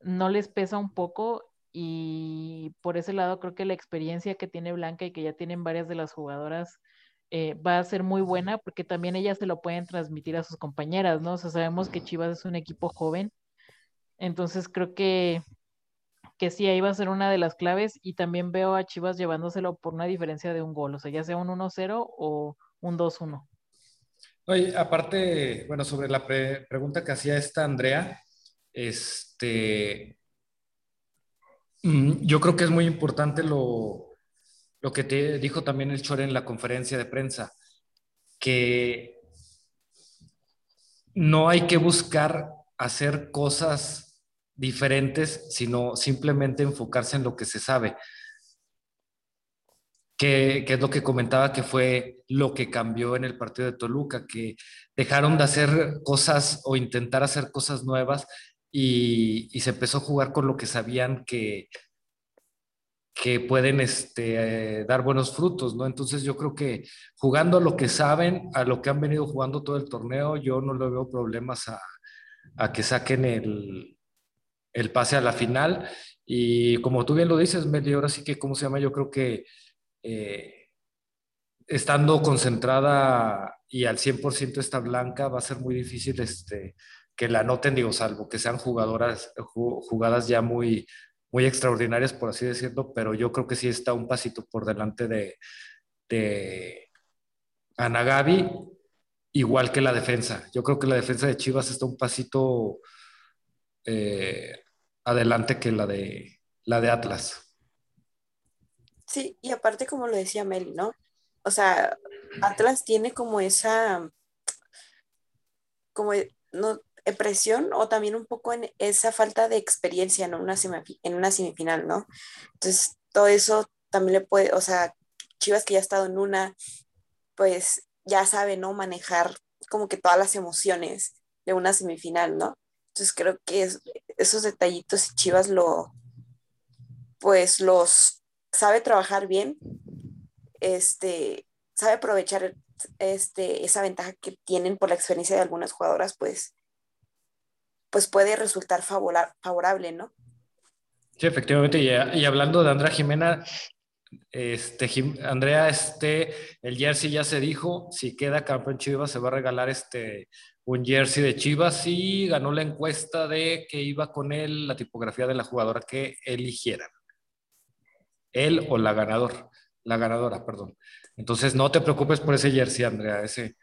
no les pesa un poco y por ese lado creo que la experiencia que tiene Blanca y que ya tienen varias de las jugadoras eh, va a ser muy buena porque también ellas se lo pueden transmitir a sus compañeras, ¿no? O sea, sabemos que Chivas es un equipo joven, entonces creo que, que sí, ahí va a ser una de las claves y también veo a Chivas llevándoselo por una diferencia de un gol, o sea, ya sea un 1-0 o un 2-1. Oye, aparte, bueno, sobre la pre- pregunta que hacía esta Andrea, este, mm, yo creo que es muy importante lo, lo que te dijo también el Chore en la conferencia de prensa, que no hay que buscar hacer cosas diferentes, sino simplemente enfocarse en lo que se sabe. Que, es lo que comentaba que fue lo que cambió en el partido de Toluca, que dejaron de hacer cosas o intentar hacer cosas nuevas y, y se empezó a jugar con lo que sabían que, que pueden este, eh, dar buenos frutos, ¿no? Entonces yo creo que jugando a lo que saben, a lo que han venido jugando todo el torneo, yo no le veo problemas a, a que saquen el, el pase a la final. Y como tú bien lo dices, Meli, ahora sí que, ¿cómo se llama? Yo creo que eh, estando concentrada y al 100% esta blanca, va a ser muy difícil este, que la noten, digo, salvo que sean jugadoras, ju- jugadas ya muy, muy extraordinarias, por así decirlo, pero yo creo que sí está un pasito por delante de, de Ana Gaby, igual que la defensa. Yo creo que la defensa de Chivas está un pasito eh, adelante que la de, la de Atlas. Sí, y aparte como lo decía Meli, ¿no? O sea, Atlas tiene como esa, como, no, eh, presión o también un poco en esa falta de experiencia ¿no? una en una semifinal, ¿no? Entonces, todo eso también le puede, o sea, Chivas que ya ha estado en una, pues ya sabe, ¿no? Manejar como que todas las emociones de una semifinal, ¿no? Entonces creo que es- esos detallitos Chivas lo, pues los sabe trabajar bien, este, sabe aprovechar este, esa ventaja que tienen por la experiencia de algunas jugadoras, pues, pues puede resultar favora- favorable, ¿no? Sí, efectivamente. Y, hablando de Andrea Jimena, este, Andrea, este, el jersey ya se dijo, si queda campeón Chivas se va a regalar este, un jersey de Chivas y ganó la encuesta de que iba con él la tipografía de la jugadora que eligieran. Él o la ganador, la ganadora, perdón. Entonces no te preocupes por ese jersey, Andrea, ese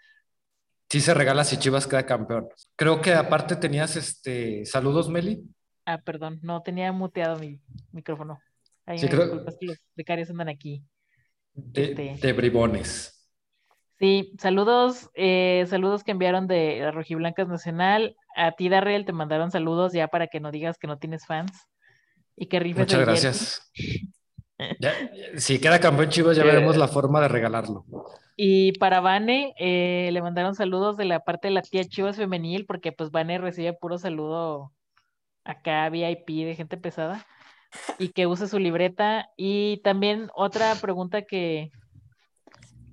sí se regala si Chivas queda campeón. Creo que aparte tenías este saludos, Meli. Ah, perdón, no tenía muteado mi micrófono. Ahí Sí, me creo- disculpas que los becarios andan aquí. De, Este. de bribones. Sí, saludos, eh, saludos que enviaron de Rojiblancas Nacional. A ti, Darrell, te mandaron saludos ya para que no digas que no tienes fans y que rifes Muchas gracias. Ya, si queda campeón Chivas, ya veremos la forma de regalarlo. Y para Vane, eh, le mandaron saludos de la parte de la tía Chivas Femenil, porque pues Vane recibe puro saludo acá, VIP de gente pesada, y que use su libreta. Y también otra pregunta que,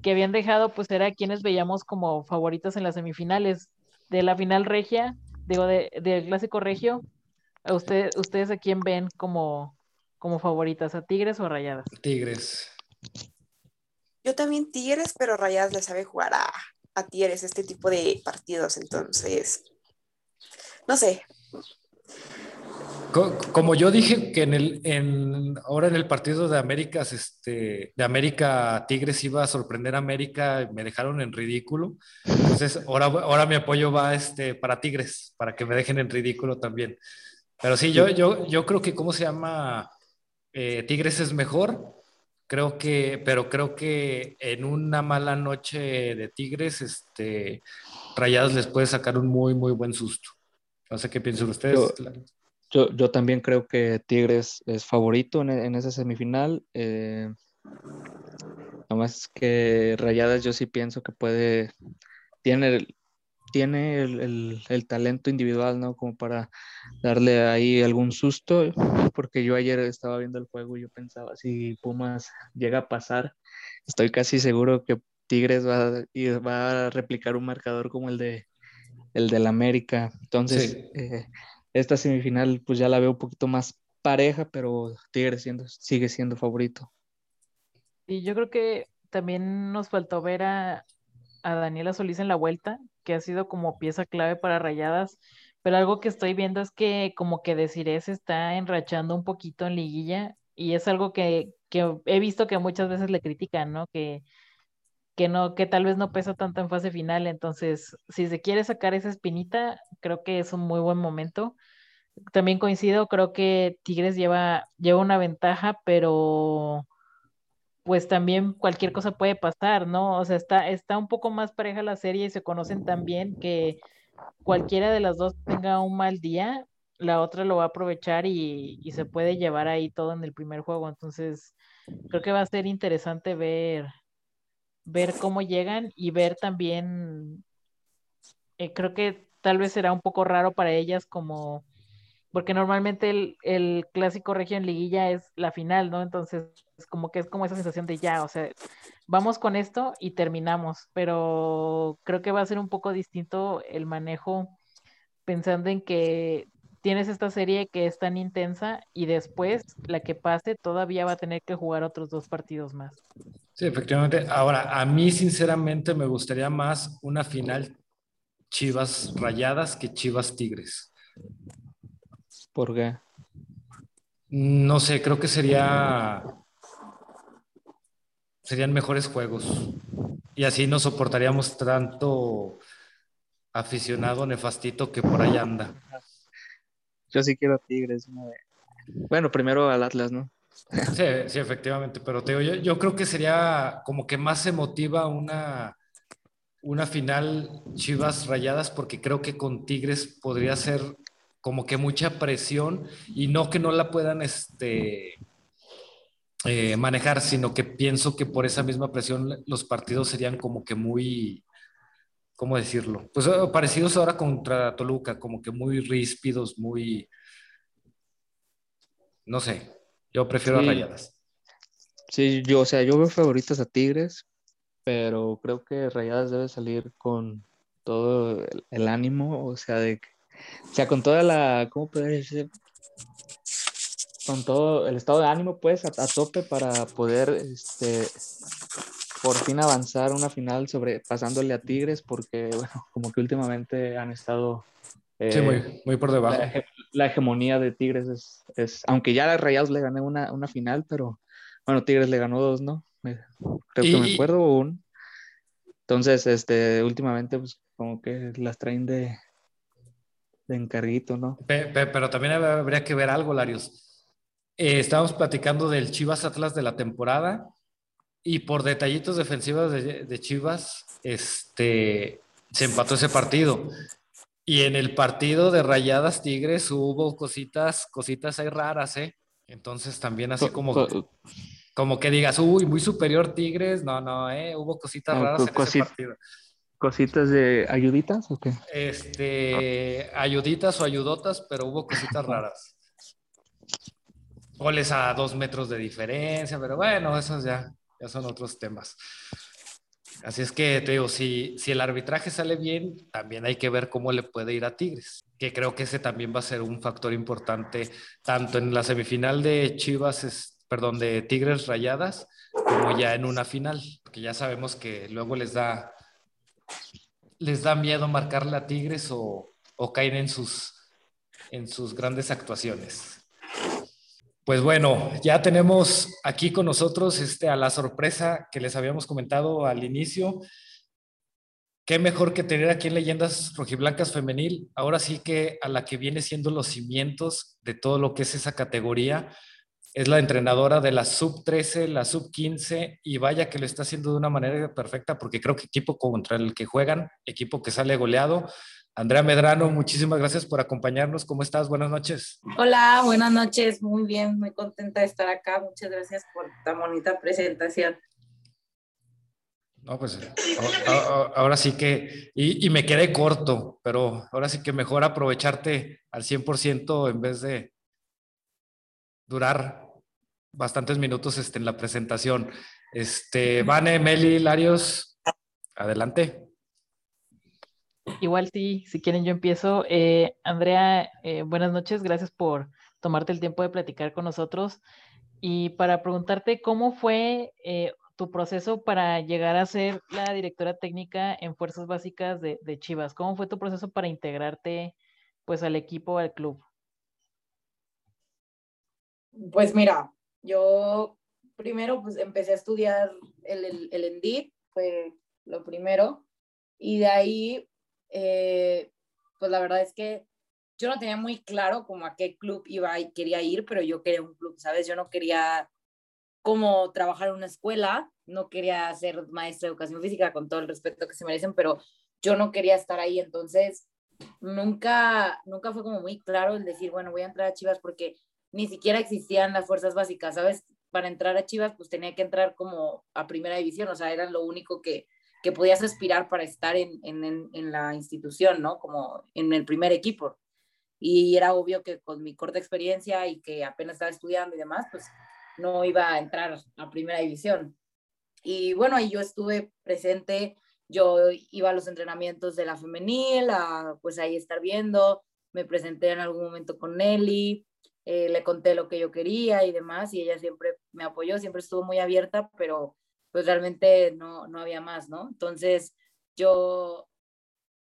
que habían dejado, pues era quiénes veíamos como favoritos en las semifinales de la final regia, digo, de, del clásico regio. ¿A usted, ¿Ustedes a quién ven como, como favoritas? ¿A Tigres o a Rayadas? Tigres. Yo también Tigres, pero Rayadas le sabe jugar a, a Tigres este tipo de partidos, entonces, no sé, Co- Como yo dije que en el, en, ahora en el partido de Américas, este, de América Tigres iba a sorprender a América, me dejaron en ridículo. Entonces, ahora, ahora mi apoyo va este, para Tigres, para que me dejen en ridículo también. Pero sí, yo, yo, yo creo que, ¿cómo se llama? Eh, Tigres es mejor. Creo que, pero creo que en una mala noche de Tigres, este, Rayadas les puede sacar un muy, muy buen susto. No sé qué piensan ustedes. Yo- Yo, yo también creo que Tigres es favorito en, en esa semifinal. Eh, nada más que Rayadas yo sí pienso que puede, tiene, el- tiene el, el- el talento individual, ¿no? Como para darle ahí algún susto, porque yo ayer estaba viendo el juego y yo pensaba, si Pumas llega a pasar, estoy casi seguro que Tigres va, y va a replicar un marcador como el de el del América. Entonces, Sí. eh, esta semifinal pues ya la veo un poquito más pareja, pero Tigres siendo, sigue siendo favorito. Y yo creo que también nos faltó ver a, a Daniela Solís en la vuelta, que ha sido como pieza clave para Rayadas, pero algo que estoy viendo es que como que Desiree se está enrachando un poquito en liguilla y es algo que, que he visto que muchas veces le critican, ¿no? Que, que no, que tal vez no pesa tanto en fase final, entonces si se quiere sacar esa espinita, creo que es un muy buen momento. También coincido, creo que Tigres lleva, lleva una ventaja, pero pues también cualquier cosa puede pasar, ¿no? O sea, está, está un poco más pareja la serie y se conocen tan bien que cualquiera de las dos tenga un mal día, la otra lo va a aprovechar y, y se puede llevar ahí todo en el primer juego. Entonces, creo que va a ser interesante ver, ver cómo llegan y ver también, eh, creo que tal vez será un poco raro para ellas como porque normalmente el, clásico regio liguilla es la final, ¿no? Entonces, es como que es como esa sensación de ya, o sea, vamos con esto y terminamos, pero creo que va a ser un poco distinto el manejo pensando en que tienes esta serie que es tan intensa y después la que pase todavía va a tener que jugar otros dos partidos más. Sí, efectivamente. Ahora, a mí sinceramente me gustaría más una final Chivas Rayadas que Chivas Tigres. Porque No sé, creo que sería serían mejores juegos y así no soportaríamos tanto aficionado nefastito que por ahí anda. yo sí quiero a Tigres. una vez. Bueno, primero al Atlas, ¿no? Sí, sí, efectivamente, pero te digo, yo, yo creo que sería como que más emotiva una, una final Chivas Rayadas porque creo que con Tigres podría ser como que mucha presión y no que no la puedan este, eh, manejar, sino que pienso que por esa misma presión los partidos serían como que muy, ¿cómo decirlo? Pues eh, parecidos ahora contra Toluca, como que muy ríspidos, muy, no sé, yo prefiero Sí. a Rayadas. Sí, yo, o sea, yo veo favoritas a Tigres, pero creo que Rayadas debe salir con todo el, el ánimo, o sea, de, que- o sea, con toda la, ¿cómo puedo decir? Con todo el estado de ánimo, pues, a, a tope para poder, este, por fin avanzar una final sobre, pasándole a Tigres, porque, bueno, como que últimamente han estado... Sí, eh, muy, muy por debajo. la, la hegemonía de Tigres es, es, aunque ya a Rayados le gané una, una final, pero bueno, Tigres le ganó dos, ¿no? Creo que me Y- acuerdo un. Entonces, este, últimamente, pues como que las traen de, de encarguito, ¿no? pero también habría que ver algo, Larios. Eh, estábamos platicando del Chivas Atlas de la temporada y por detallitos defensivos de, Chivas, este, se empató ese partido. Y en el partido de Rayadas Tigres hubo cositas, cositas ahí raras, ¿eh? Entonces también así como, como que digas, uy, muy superior Tigres, no, no, ¿eh? Hubo cositas raras en ese partido. ¿Cositas de ayuditas o qué? Este, ayuditas o ayudotas, pero hubo cositas raras. Goles a dos metros de diferencia, pero bueno, esos ya, ya son otros temas. Así es que te digo, si, si el arbitraje sale bien, también hay que ver cómo le puede ir a Tigres, que creo que ese también va a ser un factor importante, tanto en la semifinal de Chivas, perdón, de Tigres Rayadas, como ya en una final, porque ya sabemos que luego les da, les da miedo marcarle a Tigres o, caer en sus, en sus grandes actuaciones. Pues bueno, ya tenemos aquí con nosotros este, a la sorpresa que les habíamos comentado al inicio. Qué mejor que tener aquí en Leyendas Rojiblancas Femenil, ahora sí que a la que viene siendo los cimientos de todo lo que es esa categoría. Es la entrenadora de la sub 13, la sub 15 y vaya que lo está haciendo de una manera perfecta porque creo que equipo contra el que juegan, equipo que sale goleado, Andrea Medrano, muchísimas gracias por acompañarnos. ¿Cómo estás? Buenas noches. Hola, buenas noches. Muy bien, muy contenta de estar acá. Muchas gracias por tan bonita presentación. No, pues ahora sí que, y, me quedé corto, pero ahora sí que mejor aprovecharte al 100% en vez de durar bastantes minutos este, en la presentación. Este, Vane, Meli, Larios, adelante. Igual sí, si quieren yo empiezo. Eh, Andrea, eh, buenas noches, gracias por tomarte el tiempo de platicar con nosotros. Y para preguntarte cómo fue eh, tu proceso para llegar a ser la directora técnica en Fuerzas Básicas de, de, Chivas. ¿Cómo fue tu proceso para integrarte pues al equipo, al club? Pues mira, yo primero pues empecé a estudiar el, el, el ENDIT, fue lo primero, y de ahí eh, pues la verdad es que yo no tenía muy claro como a qué club iba y quería ir, pero yo quería un club, ¿sabes? Yo no quería como trabajar en una escuela, no quería ser maestra de educación física con todo el respeto que se merecen, pero yo no quería estar ahí, entonces nunca, nunca fue como muy claro el decir, bueno, voy a entrar a Chivas porque ni siquiera existían las fuerzas básicas, ¿sabes? Para entrar a Chivas, pues tenía que entrar como a primera división, o sea, era lo único que, que podías aspirar para estar en, en, en, la institución, ¿no? Como en el primer equipo. Y era obvio que con mi corta experiencia y que apenas estaba estudiando y demás, pues no iba a entrar a primera división. Y bueno, ahí yo estuve presente, yo iba a los entrenamientos de la femenil, a, pues ahí estar viendo, me presenté en algún momento con Nelly, eh, le conté lo que yo quería y demás, y ella siempre me apoyó, siempre estuvo muy abierta, pero pues realmente no, no había más, ¿no? Entonces, yo,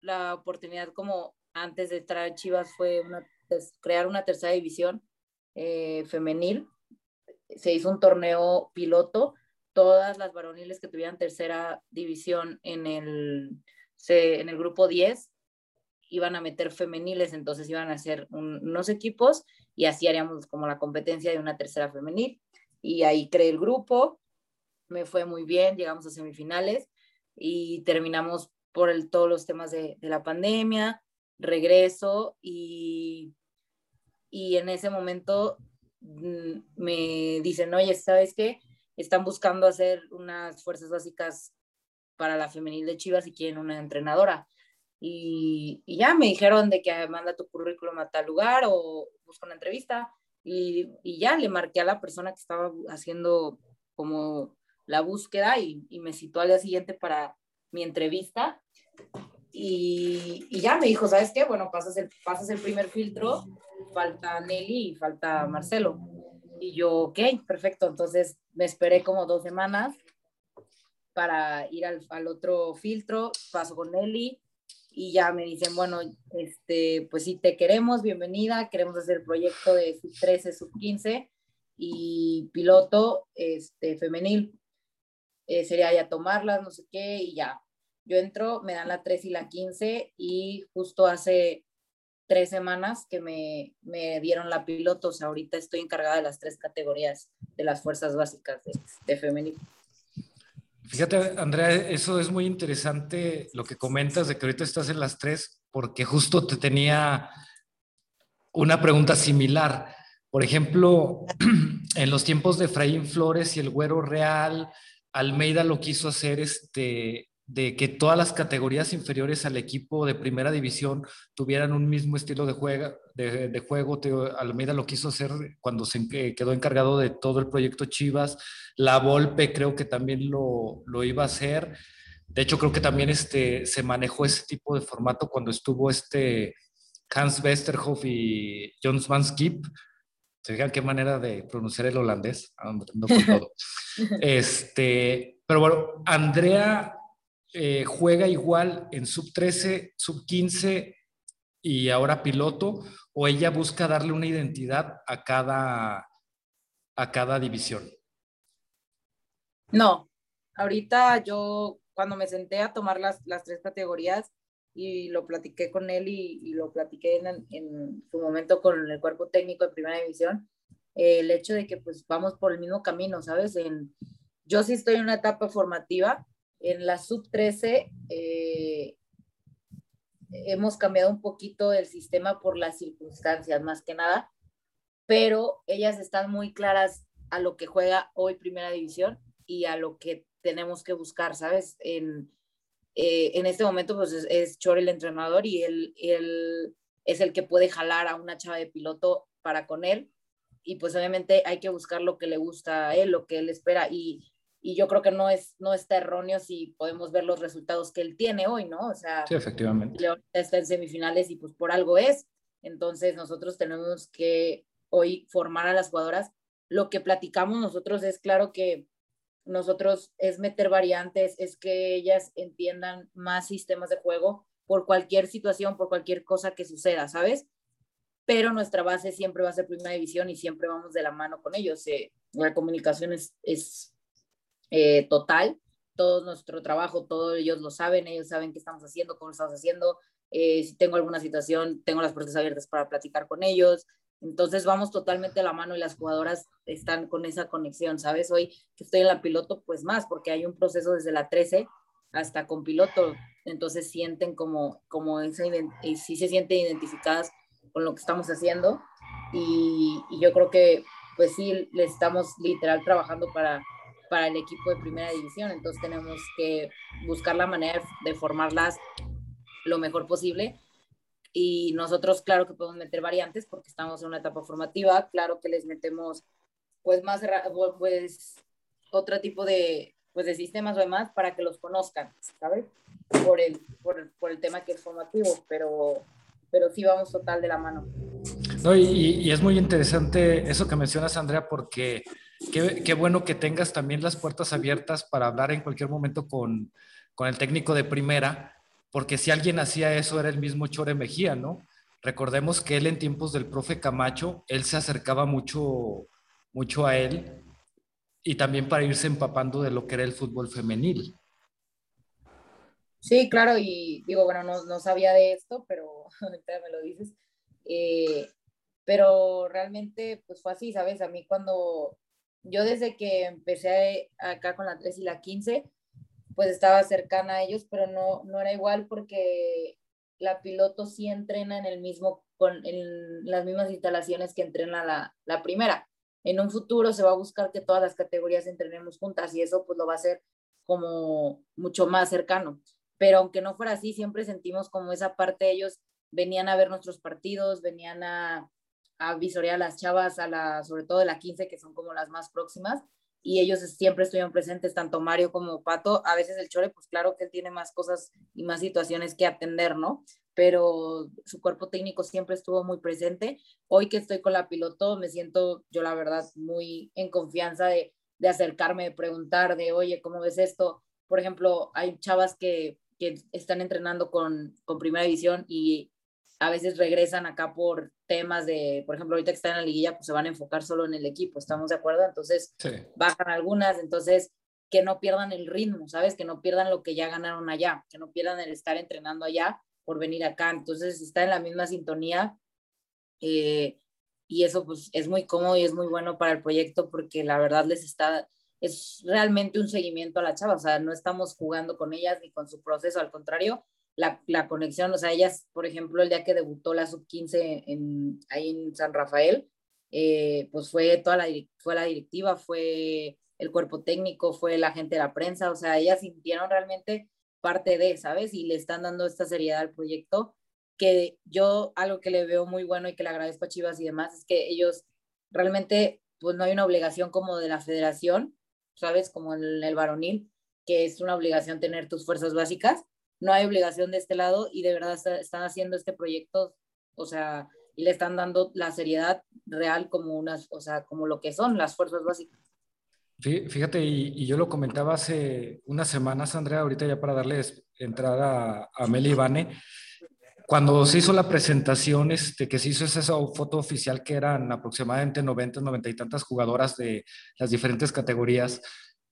la oportunidad como antes de entrar a Chivas fue una, crear una tercera división eh, femenil. Se hizo un torneo piloto. Todas las varoniles que tuvieran tercera división en el, en el grupo 10 iban a meter femeniles, entonces iban a hacer unos equipos y así haríamos como la competencia de una tercera femenil. Y ahí creé el grupo me fue muy bien, llegamos a semifinales y terminamos por el, todos los temas de, la pandemia, regreso y, y en ese momento mm, me dicen, oye, ¿sabes qué? Están buscando hacer unas fuerzas básicas para la femenil de Chivas y quieren una entrenadora. Y, y, ya me dijeron de que manda tu currículum a tal lugar o busca una entrevista. Y, y, ya le marqué a la persona que estaba haciendo como la búsqueda y, me citó al día siguiente para mi entrevista. Y, ya me dijo, ¿sabes qué? Bueno, pasas el, pasas el primer filtro, falta Nelly y falta Marcelo. Y yo, ok, perfecto. Entonces me esperé como dos semanas para ir al, al otro filtro, paso con Nelly y ya me dicen, bueno, este, pues si te queremos, bienvenida, queremos hacer el proyecto de sub 13, sub 15 y piloto este, femenil. Eh, sería ya tomarlas, no sé qué, y ya. Yo entro, me dan la 3 y la 15 y justo hace tres semanas que me, me dieron la piloto, o sea, ahorita estoy encargada de las tres categorías de las fuerzas básicas de, de femenino. Fíjate, Andrea, eso es muy interesante lo que comentas de que ahorita estás en las tres, porque justo te tenía una pregunta similar. Por ejemplo, en los tiempos de Efraín Flores y el Güero Real, Almeida lo quiso hacer este, de que todas las categorías inferiores al equipo de primera división tuvieran un mismo estilo de, juega, de, juego. Almeida lo quiso hacer cuando se quedó encargado de todo el proyecto Chivas. La Volpe creo que también lo, lo iba a hacer. De hecho, creo que también este, se manejó ese tipo de formato cuando estuvo este Hans Westerhoff y John Skip. Se fijan qué manera de pronunciar el holandés. No con todo. este, pero bueno, Andrea eh, juega igual en sub 13, sub 15 y ahora piloto, o ella busca darle una identidad a cada, a cada división? No, ahorita yo cuando me senté a tomar las, las tres categorías y lo platiqué con él y, lo platiqué en, en, su momento con el cuerpo técnico de primera división, el hecho de que pues vamos por el mismo camino, ¿sabes? En, yo sí estoy en una etapa formativa en la sub 13 eh, hemos cambiado un poquito el sistema por las circunstancias, más que nada, pero ellas están muy claras a lo que juega hoy Primera División y a lo que tenemos que buscar, ¿sabes? En, eh, en este momento, pues es, es Chor el entrenador y él, él es el que puede jalar a una chava de piloto para con él. Y pues obviamente hay que buscar lo que le gusta a él, lo que él espera. Y y yo creo que no, es, no está erróneo si podemos ver los resultados que él tiene hoy, ¿no? O sea, sí, efectivamente. está en semifinales y pues por algo es. Entonces nosotros tenemos que hoy formar a las jugadoras. Lo que platicamos nosotros es claro que nosotros es meter variantes, es que ellas entiendan más sistemas de juego por cualquier situación, por cualquier cosa que suceda, ¿sabes? Pero nuestra base siempre va a ser primera división y siempre vamos de la mano con ellos. Eh, la comunicación es, es eh, total. Todo nuestro trabajo, todos ellos lo saben, ellos saben qué estamos haciendo, cómo lo estamos haciendo. Eh, si tengo alguna situación, tengo las puertas abiertas para platicar con ellos. Entonces vamos totalmente a la mano y las jugadoras están con esa conexión, ¿sabes? Hoy que estoy en la piloto, pues más, porque hay un proceso desde la 13 hasta con piloto. Entonces sienten como, como esa, y sí se sienten identificadas con lo que estamos haciendo. Y, y yo creo que, pues sí, le estamos literal trabajando para para el equipo de primera división, entonces tenemos que buscar la manera de formarlas lo mejor posible y nosotros claro que podemos meter variantes porque estamos en una etapa formativa, claro que les metemos pues más pues otro tipo de pues de sistemas o demás para que los conozcan, ¿sabes? Por el, por, por el tema que es formativo, pero, pero sí vamos total de la mano. No, y, y, es muy interesante eso que mencionas, Andrea, porque qué, bueno que tengas también las puertas abiertas para hablar en cualquier momento con, con el técnico de primera, porque si alguien hacía eso era el mismo Chore Mejía, ¿no? Recordemos que él en tiempos del profe Camacho, él se acercaba mucho, mucho a él y también para irse empapando de lo que era el fútbol femenil. Sí, claro, y digo, bueno, no, no sabía de esto, pero ahorita me lo dices. Eh, pero realmente, pues fue así, ¿sabes? A mí cuando yo desde que empecé acá con la 3 y la 15, pues estaba cercana a ellos, pero no, no era igual porque la piloto sí entrena en el mismo, con en las mismas instalaciones que entrena la, la primera. En un futuro se va a buscar que todas las categorías entrenemos juntas y eso pues lo va a hacer como mucho más cercano. Pero aunque no fuera así, siempre sentimos como esa parte, ellos venían a ver nuestros partidos, venían a, a a las chavas, a la, sobre todo de la 15, que son como las más próximas, y ellos siempre estuvieron presentes, tanto Mario como Pato. A veces el Chore, pues claro que él tiene más cosas y más situaciones que atender, ¿no? Pero su cuerpo técnico siempre estuvo muy presente. Hoy que estoy con la piloto, me siento yo la verdad muy en confianza de, de acercarme, de preguntar, de, oye, ¿cómo ves esto? Por ejemplo, hay chavas que, que están entrenando con, con primera división y a veces regresan acá por temas de, por ejemplo, ahorita que están en la liguilla, pues se van a enfocar solo en el equipo, ¿estamos de acuerdo? Entonces bajan algunas, entonces que no pierdan el ritmo, ¿sabes? Que no pierdan lo que ya ganaron allá, que no pierdan el estar entrenando allá por venir acá. Entonces está en la misma sintonía eh, y eso pues es muy cómodo y es muy bueno para el proyecto porque la verdad les está, es realmente un seguimiento a la chava, o sea, no estamos jugando con ellas ni con su proceso, al contrario, la, la conexión, o sea, ellas, por ejemplo, el día que debutó la sub-15 en, ahí en San Rafael, eh, pues fue toda la, fue la directiva, fue el cuerpo técnico, fue la gente de la prensa, o sea, ellas sintieron realmente parte de, ¿sabes? Y le están dando esta seriedad al proyecto, que yo algo que le veo muy bueno y que le agradezco a Chivas y demás, es que ellos realmente, pues no hay una obligación como de la federación, ¿sabes? Como en el varonil, que es una obligación tener tus fuerzas básicas, no hay obligación de este lado y de verdad están haciendo este proyecto, o sea, y le están dando la seriedad real como unas, o sea, como lo que son las fuerzas básicas. Fíjate, y, yo lo comentaba hace unas semanas, Andrea, ahorita ya para darles entrada a, a Meli Ivane, cuando se hizo la presentación, este, que se hizo esa foto oficial que eran aproximadamente 90, 90 y tantas jugadoras de las diferentes categorías,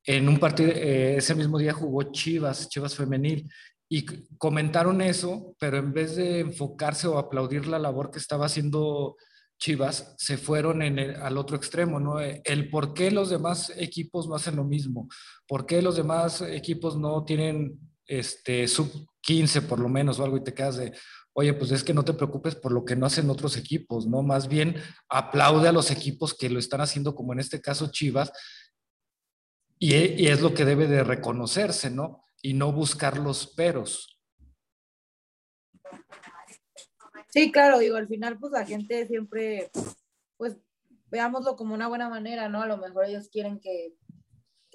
en un partido, eh, ese mismo día jugó Chivas, Chivas femenil, y comentaron eso, pero en vez de enfocarse o aplaudir la labor que estaba haciendo Chivas se fueron al otro extremo, ¿no? El por qué los demás equipos no hacen lo mismo, por qué los demás equipos no tienen este sub 15 por lo menos o algo y te quedas de, oye, pues es que no te preocupes por lo que no hacen otros equipos, ¿no? Más bien aplaude a los equipos que lo están haciendo, como en este caso Chivas, y, y es lo que debe de reconocerse, ¿no? Y no buscar los peros. Sí, claro, digo, al final pues la gente siempre, pues veámoslo como una buena manera, ¿no? A lo mejor ellos quieren que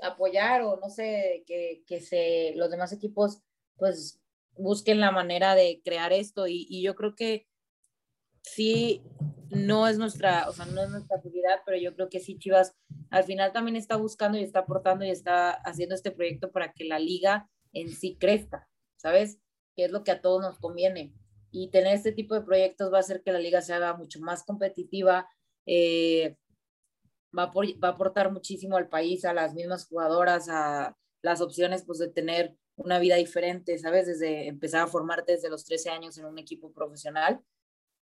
apoyar o no sé, que, que se, los demás equipos pues busquen la manera de crear esto y, y, yo creo que sí, no es nuestra, o sea, no es nuestra prioridad, pero yo creo que sí Chivas al final también está buscando y está aportando y está haciendo este proyecto para que la liga en sí crezca, ¿sabes? Que es lo que a todos nos conviene y tener este tipo de proyectos va a hacer que la liga se haga mucho más competitiva, eh, va, va, a aportar muchísimo al país, a las mismas jugadoras, a las opciones pues de tener una vida diferente, ¿sabes? Desde empezar a formarte desde los 13 años en un equipo profesional.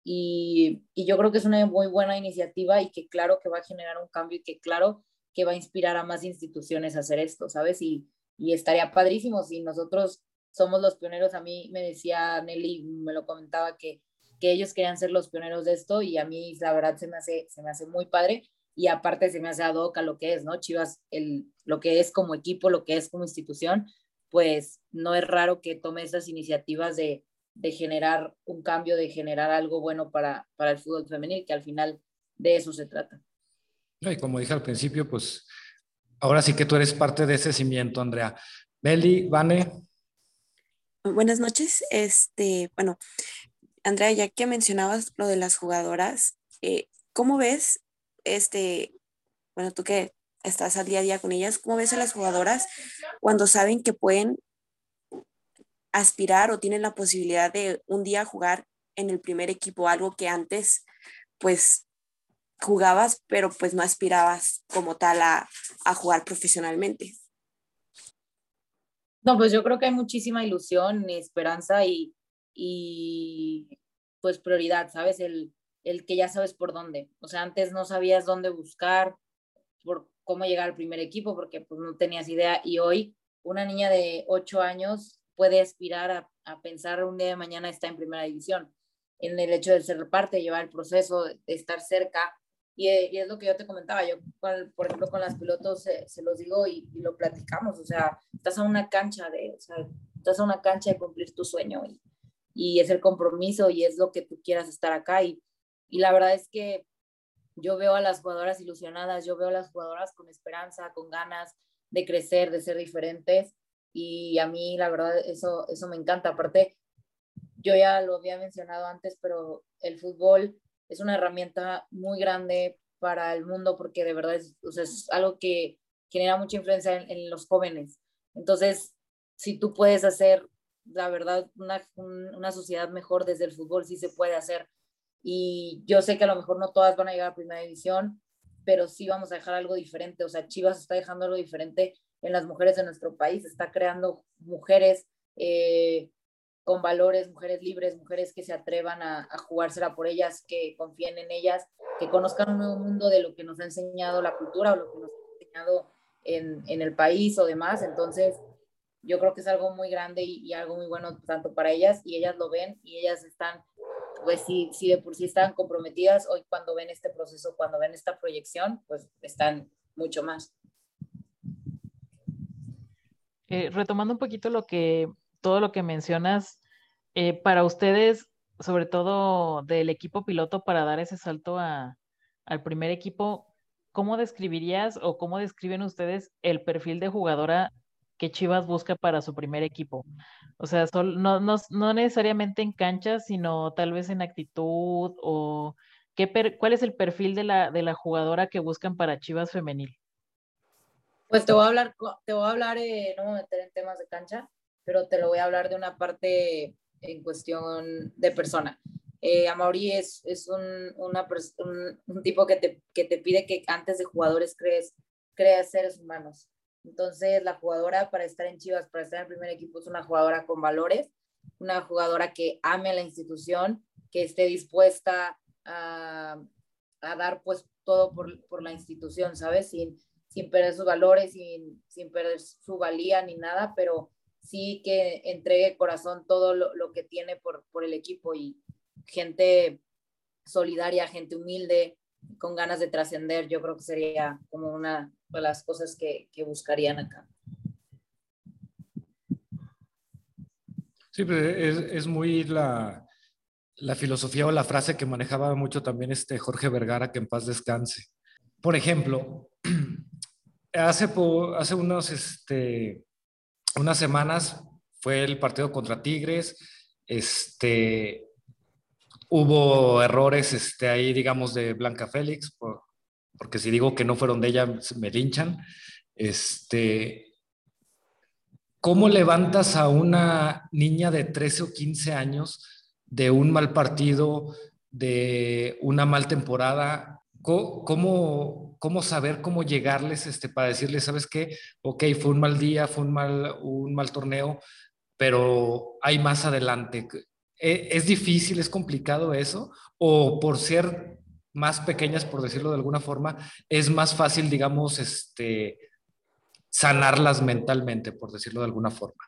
Y, y, yo creo que es una muy buena iniciativa y que claro que va a generar un cambio y que claro que va a inspirar a más instituciones a hacer esto, ¿sabes? Y, y estaría padrísimo si nosotros somos los pioneros. A mí me decía Nelly, me lo comentaba, que, que ellos querían ser los pioneros de esto y a mí la verdad se me hace, se me hace muy padre y aparte se me hace ad hoc a lo que es, ¿no? Chivas, el, lo que es como equipo, lo que es como institución, pues no es raro que tome esas iniciativas de, de generar un cambio, de generar algo bueno para, para el fútbol femenil, que al final de eso se trata. Y como dije al principio, pues ahora sí que tú eres parte de ese cimiento, Andrea. Meli, Vane, Buenas noches. Este, bueno, Andrea, ya que mencionabas lo de las jugadoras, eh, ¿cómo ves, este, bueno, tú que estás al día a día con ellas, ¿cómo ves a las jugadoras cuando saben que pueden aspirar o tienen la posibilidad de un día jugar en el primer equipo, algo que antes, pues, jugabas, pero pues no aspirabas como tal a, a jugar profesionalmente? No, pues yo creo que hay muchísima ilusión, esperanza y, y pues prioridad, ¿sabes? El, el que ya sabes por dónde. O sea, antes no sabías dónde buscar, por cómo llegar al primer equipo, porque pues no tenías idea. Y hoy una niña de ocho años puede aspirar a, a pensar un día de mañana está en primera división. En el hecho de ser parte, llevar el proceso, de estar cerca, eh, y, es lo que yo te comentaba, yo, por ejemplo, con las pilotos se los digo y, lo platicamos, o sea, estás a una cancha de, o sea, estás a una cancha de cumplir tu sueño y, y es el compromiso y es lo que tú quieras estar acá. Y, y la verdad es que yo veo a las jugadoras ilusionadas, yo veo a las jugadoras con esperanza, con ganas de crecer, de ser diferentes. Y a mí, la verdad, eso, eso me encanta. Aparte, yo ya lo había mencionado antes, pero el fútbol es una herramienta muy grande para el mundo porque de verdad es, o sea, es algo que genera mucha influencia en, los jóvenes. Entonces, si tú puedes hacer, la verdad, una, una sociedad mejor desde el fútbol, sí se puede hacer. Y yo sé que a lo mejor no todas van a llegar a primera división, pero sí vamos a dejar algo diferente. O sea, Chivas está dejando algo diferente en las mujeres de nuestro país, está creando mujeres eh, con valores, mujeres libres, mujeres que se atrevan a, a, jugársela por ellas, que confíen en ellas, que conozcan un nuevo mundo de lo que nos ha enseñado la cultura o lo que nos ha enseñado en, en el país o demás. Entonces, yo creo que es algo muy grande y, algo muy bueno tanto para ellas y ellas lo ven y ellas están, pues si, si de por sí están comprometidas, hoy cuando ven este proceso, cuando ven esta proyección, pues están mucho más. Eh, retomando un poquito lo que, todo lo que mencionas, eh, para ustedes, sobre todo del equipo piloto, para dar ese salto a, al primer equipo, ¿cómo describirías o cómo describen ustedes el perfil de jugadora que Chivas busca para su primer equipo? O sea, no, no, no, necesariamente en cancha, sino tal vez en actitud o qué cuál es el perfil de la, de la jugadora que buscan para Chivas femenil. Pues te voy a hablar, te voy a hablar, no me voy a meter en temas de cancha, pero te lo voy a hablar de una parte en cuestión de persona. Eh, Amaury es, es un, un, tipo que te, que te pide que antes de jugadores crees, creas seres humanos. Entonces, la jugadora para estar en Chivas, para estar en el primer equipo, es una jugadora con valores, una jugadora que ame a la institución, que esté dispuesta a, a dar pues todo por, por la institución, ¿sabes? Sin, sin perder sus valores, sin, sin perder su valía ni nada, pero sí que entregue corazón todo lo, lo que tiene por, por, el equipo y gente solidaria, gente humilde, con ganas de trascender, yo creo que sería como una de las cosas que, que buscarían acá. Sí, pues es, es muy la, la, filosofía o la frase que manejaba mucho también este Jorge Vergara, que en paz descanse. Por ejemplo, hace, hace unos, este, unas semanas fue el partido contra Tigres, este, hubo errores este, ahí, digamos, de Blanca Félix, por, porque si digo que no fueron de ella, me linchan. Este, ¿Cómo levantas a una niña de 13 o 15 años de un mal partido, de una mal temporada? ¿Cómo, cómo saber cómo llegarles este, para decirles, sabes qué? Ok, fue un mal día, fue un mal, un mal torneo, pero hay más adelante. ¿E, ¿Es difícil, es complicado eso? ¿O por ser más pequeñas, por decirlo de alguna forma, es más fácil, digamos, este, sanarlas mentalmente, por decirlo de alguna forma?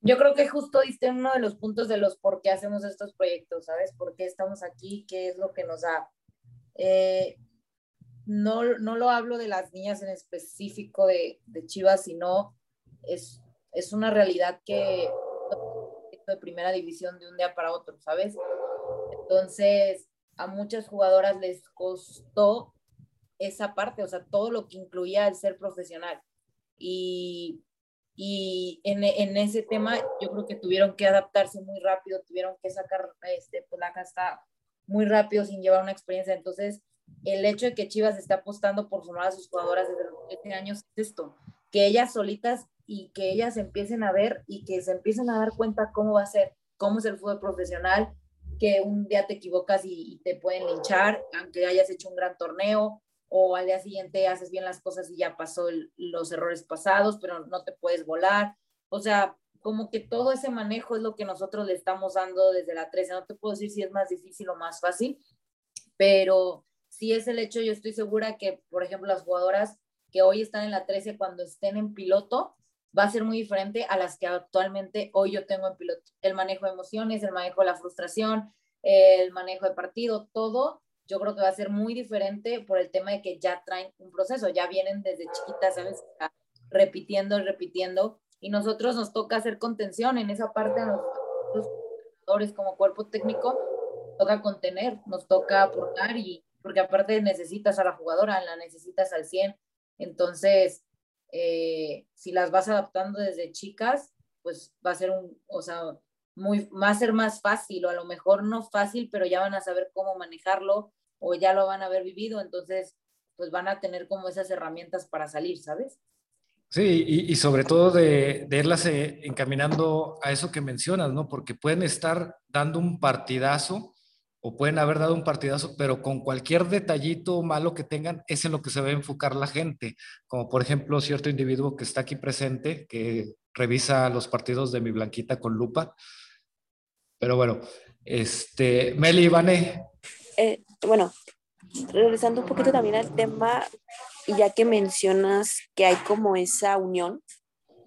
Yo creo que justo diste uno de los puntos de los por qué hacemos estos proyectos, ¿sabes? ¿Por qué estamos aquí? ¿Qué es lo que nos da? Eh, no, no lo hablo de las niñas en específico de, de Chivas, sino es, es una realidad que de primera división de un día para otro, ¿sabes? Entonces, a muchas jugadoras les costó esa parte, o sea, todo lo que incluía el ser profesional. Y, y en, en, ese tema yo creo que tuvieron que adaptarse muy rápido, tuvieron que sacar este, pues, la casta muy rápido sin llevar una experiencia. Entonces, el hecho de que Chivas esté apostando por formar a sus jugadoras desde los 7 años es esto, que ellas solitas y que ellas empiecen a ver y que se empiecen a dar cuenta cómo va a ser, cómo es el fútbol profesional, que un día te equivocas y, te pueden linchar, aunque hayas hecho un gran torneo, o al día siguiente haces bien las cosas y ya pasó los errores pasados, pero no te puedes volar. O sea, como que todo ese manejo es lo que nosotros le estamos dando desde la 13. No te puedo decir si es más difícil o más fácil, pero sí es el hecho, yo estoy segura que, por ejemplo, las jugadoras que hoy están en la 13, cuando estén en piloto, va a ser muy diferente a las que actualmente hoy yo tengo en piloto. El manejo de emociones, el manejo de la frustración, el manejo de partido, todo, yo creo que va a ser muy diferente por el tema de que ya traen un proceso, ya vienen desde chiquitas, ¿sabes? Repitiendo y repitiendo. Y nosotros nos toca hacer contención en esa parte a nosotros como cuerpo técnico, toca contener, nos toca aportar y porque aparte necesitas a la jugadora, la necesitas al 100. Entonces, eh, si las vas adaptando desde chicas, pues va a ser un, o sea, muy, va a ser más fácil, o a lo mejor no fácil, pero ya van a saber cómo manejarlo, o ya lo van a haber vivido, entonces, pues van a tener como esas herramientas para salir, ¿sabes? Sí, y, y sobre todo de, de, irlas eh, encaminando a eso que mencionas, ¿no? Porque pueden estar dando un partidazo o pueden haber dado un partidazo, pero con cualquier detallito malo que tengan, es en lo que se va a enfocar la gente. Como por ejemplo, cierto individuo que está aquí presente, que revisa los partidos de mi Blanquita con lupa. Pero bueno, este, Meli, Ivane. Eh, bueno, regresando un poquito también al tema, ya que mencionas que hay como esa unión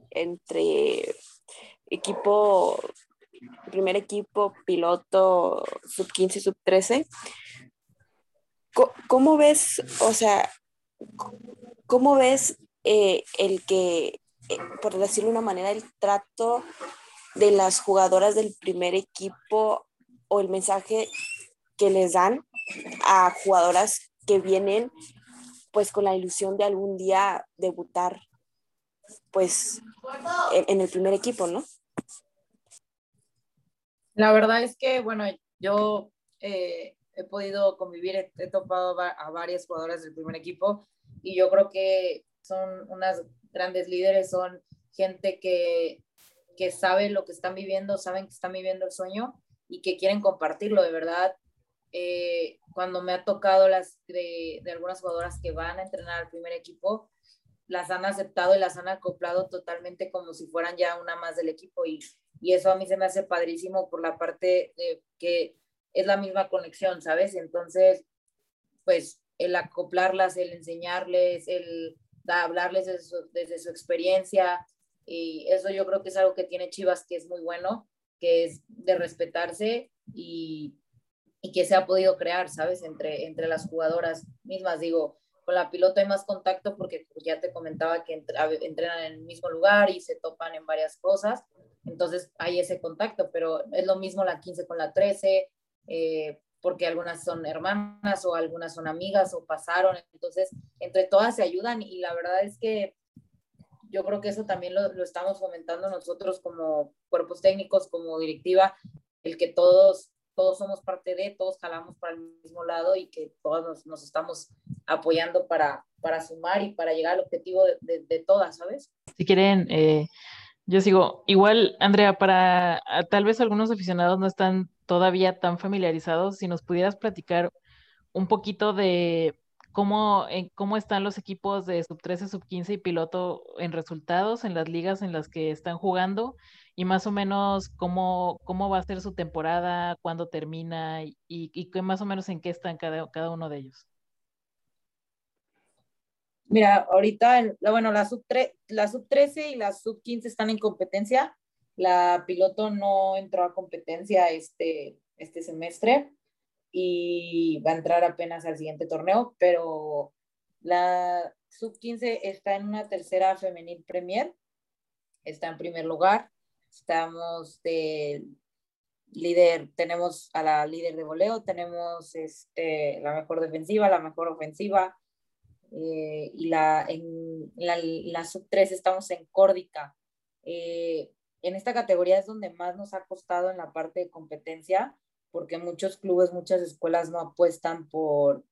entre equipo primer equipo, piloto, sub 15, sub 13. ¿Cómo ves, o sea, cómo ves eh, el que, eh, por decirlo de una manera, el trato de las jugadoras del primer equipo o el mensaje que les dan a jugadoras que vienen pues con la ilusión de algún día debutar pues en el primer equipo, ¿no? La verdad es que, bueno, yo eh, he podido convivir, he, topado a varias jugadoras del primer equipo y yo creo que son unas grandes líderes, son gente que, que sabe lo que están viviendo, saben que están viviendo el sueño y que quieren compartirlo, de verdad. Eh, cuando me ha tocado las de, de, algunas jugadoras que van a entrenar al primer equipo, las han aceptado y las han acoplado totalmente como si fueran ya una más del equipo y y eso a mí se me hace padrísimo por la parte de que es la misma conexión, ¿sabes? Entonces, pues el acoplarlas, el enseñarles, el hablarles desde su, experiencia, y eso yo creo que es algo que tiene Chivas que es muy bueno, que es de respetarse y, y que se ha podido crear, ¿sabes? Entre, entre las jugadoras mismas, digo, con la piloto hay más contacto porque ya te comentaba que entrenan en el mismo lugar y se topan en varias cosas, entonces hay ese contacto, pero es lo mismo la 15 con la 13, eh, porque algunas son hermanas o algunas son amigas o pasaron, entonces entre todas se ayudan y la verdad es que yo creo que eso también lo, lo estamos fomentando nosotros como cuerpos técnicos, como directiva, el que todos todos somos parte de, todos jalamos para el mismo lado y que todos nos, nos estamos apoyando para, para sumar y para llegar al objetivo de, de, de todas, ¿sabes? Si quieren, eh, yo sigo, igual, Andrea, para tal vez algunos aficionados no están todavía tan familiarizados, si nos pudieras platicar un poquito de cómo, eh, cómo están los equipos de sub 13, sub 15 y piloto en resultados en las ligas en las que están jugando y más o menos cómo, cómo va a ser su temporada, cuándo termina y, y, más o menos en qué están cada, cada uno de ellos. Mira, ahorita, bueno, la sub, la sub 13 y la sub 15 están en competencia. La piloto no entró a competencia este, este semestre y va a entrar apenas al siguiente torneo, pero la sub 15 está en una tercera femenil premier, está en primer lugar. Estamos de líder, tenemos a la líder de voleo, tenemos este, la mejor defensiva, la mejor ofensiva, eh, y la, en la, sub 3 estamos en Córdica. Eh, en esta categoría es donde más nos ha costado en la parte de competencia, porque muchos clubes, muchas escuelas no apuestan por,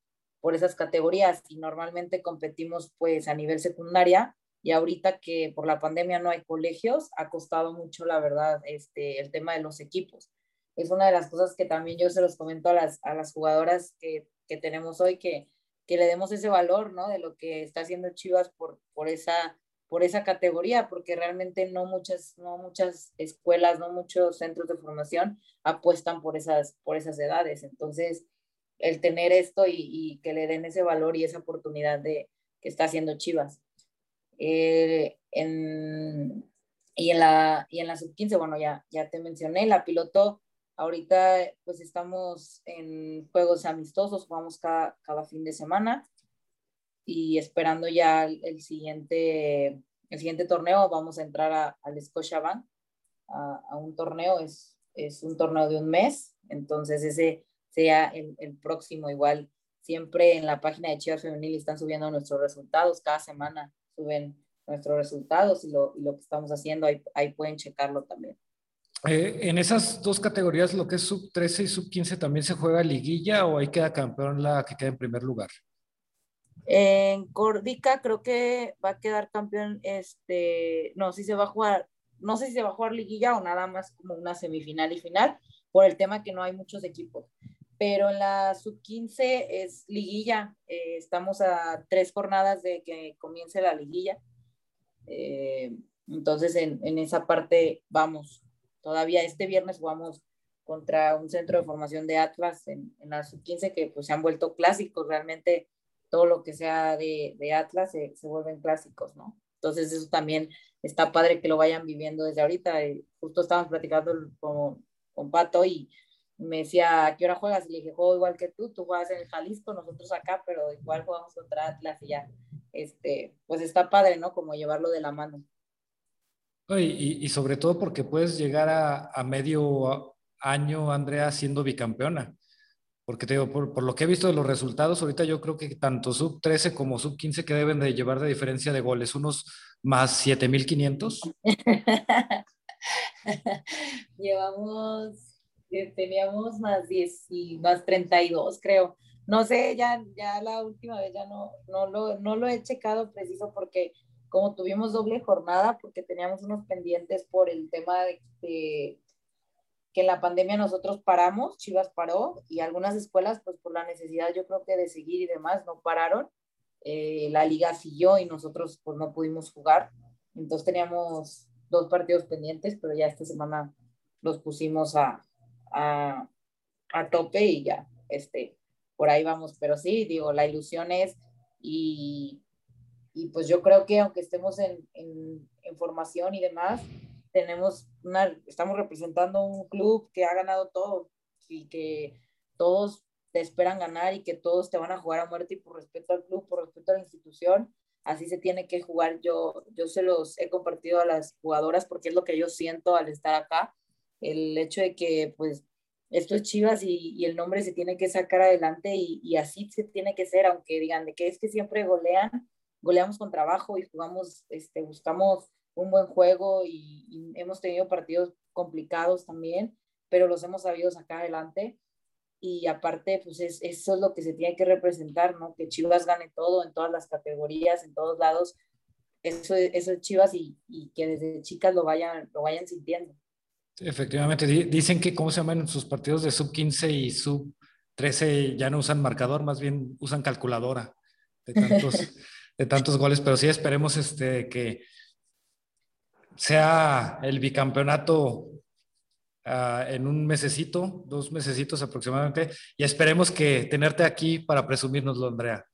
por esas categorías y normalmente competimos pues a nivel secundaria y ahorita que por la pandemia no hay colegios, ha costado mucho, la verdad, este, el tema de los equipos. Es una de las cosas que también yo se los comento a las, a las jugadoras que, que tenemos hoy, que que le demos ese valor, ¿no? De lo que está haciendo Chivas por, por, esa, por esa categoría, porque realmente no muchas, no muchas escuelas, no muchos centros de formación apuestan por esas, por esas edades. Entonces, el tener esto y, que le den ese valor y esa oportunidad de que está haciendo Chivas. Eh, en, y en la, la sub-15, bueno, ya, ya te mencioné, la piloto Ahorita pues estamos en juegos amistosos, jugamos cada, cada fin de semana y esperando ya el, siguiente, el siguiente torneo, vamos a entrar al Scotiabank, a, a un torneo, es, es un torneo de un mes, entonces ese sea el, el, próximo igual. Siempre en la página de Chivas Femenil están subiendo nuestros resultados, cada semana suben nuestros resultados y lo, y lo que estamos haciendo, ahí, ahí pueden checarlo también. Eh, en esas dos categorías, lo que es sub 13 y sub 15, ¿también se juega liguilla o ahí queda campeón la que queda en primer lugar? En Cordica creo que va a quedar campeón, este, no, si se va a jugar, no sé si se va a jugar liguilla o nada más como una semifinal y final, por el tema que no hay muchos equipos. pero en la sub-15 es liguilla. Eh, estamos a tres jornadas de que comience la liguilla. Eh, entonces, en, en, esa parte vamos. Todavía este viernes jugamos contra un centro de formación de Atlas en, en la sub-15 que pues se han vuelto clásicos. Realmente todo lo que sea de, de Atlas se, se, vuelven clásicos, ¿no? Entonces, eso también está padre que lo vayan viviendo desde ahorita. Eh, justo estábamos platicando con, con Pato y me decía, ¿a qué hora juegas? Y le dije, juego igual que tú, tú juegas en Jalisco, nosotros acá, pero igual jugamos contra Atlas y ya, este, pues está padre, ¿no? Como llevarlo de la mano. Y, y sobre todo porque puedes llegar a, a, medio año, Andrea, siendo bicampeona. Porque te digo, por, por, lo que he visto de los resultados, ahorita yo creo que tanto sub 13 como sub 15 que deben de llevar de diferencia de goles, unos más 7500. Llevamos teníamos más 10 y más 32, creo. No sé, ya, ya la última vez ya no, no, lo, no lo he checado preciso porque como tuvimos doble jornada, porque teníamos unos pendientes por el tema de, de que en la pandemia nosotros paramos, Chivas paró y algunas escuelas, pues por la necesidad yo creo que de seguir y demás, no pararon. Eh, la liga siguió y nosotros pues no pudimos jugar. Entonces teníamos dos partidos pendientes, pero ya esta semana los pusimos a, a, a, tope y ya, este, por ahí vamos. Pero sí, digo, la ilusión es y, y pues yo creo que aunque estemos en, en, en, formación y demás, tenemos una, estamos representando un club que ha ganado todo y que todos te esperan ganar y que todos te van a jugar a muerte y por respeto al club, por respeto a la institución, así se tiene que jugar. Yo, yo se los he compartido a las jugadoras porque es lo que yo siento al estar acá el hecho de que pues esto es Chivas y, y el nombre se tiene que sacar adelante y, y, así se tiene que ser, aunque digan de que es que siempre golean, goleamos con trabajo y jugamos, este, buscamos un buen juego y, y hemos tenido partidos complicados también, pero los hemos sabido sacar adelante y aparte, pues es, eso es lo que se tiene que representar, ¿no? Que Chivas gane todo en todas las categorías, en todos lados, eso, eso es Chivas y, y que desde chicas lo vayan, lo vayan sintiendo. Efectivamente, dicen que, ¿cómo se llaman sus partidos de sub 15 y sub 13? Ya no usan marcador, más bien usan calculadora de tantos, de tantos goles, pero sí esperemos este, que sea el bicampeonato uh, en un mesecito, dos mesecitos aproximadamente, y esperemos que tenerte aquí para presumírnoslo, Andrea.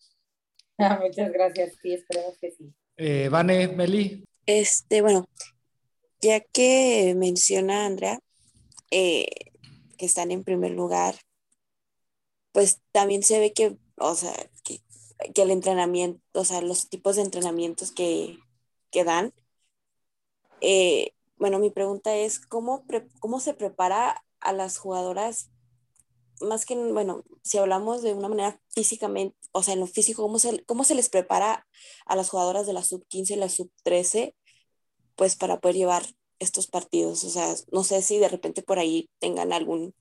Ah, muchas gracias, sí, esperemos que sí. Eh, Vane, Meli. Este, bueno, ya que menciona Andrea eh, que están en primer lugar, pues también se ve que, o sea, que, que, el entrenamiento, o sea, los tipos de entrenamientos que, que dan. Eh, bueno, mi pregunta es, ¿cómo, ¿cómo se prepara a las jugadoras? Más que, bueno, si hablamos de una manera físicamente, o sea, en lo físico, ¿cómo se, cómo se les prepara a las jugadoras de la sub-15 y la sub-13 pues para poder llevar estos partidos. O sea, no sé si de repente por ahí tengan algún,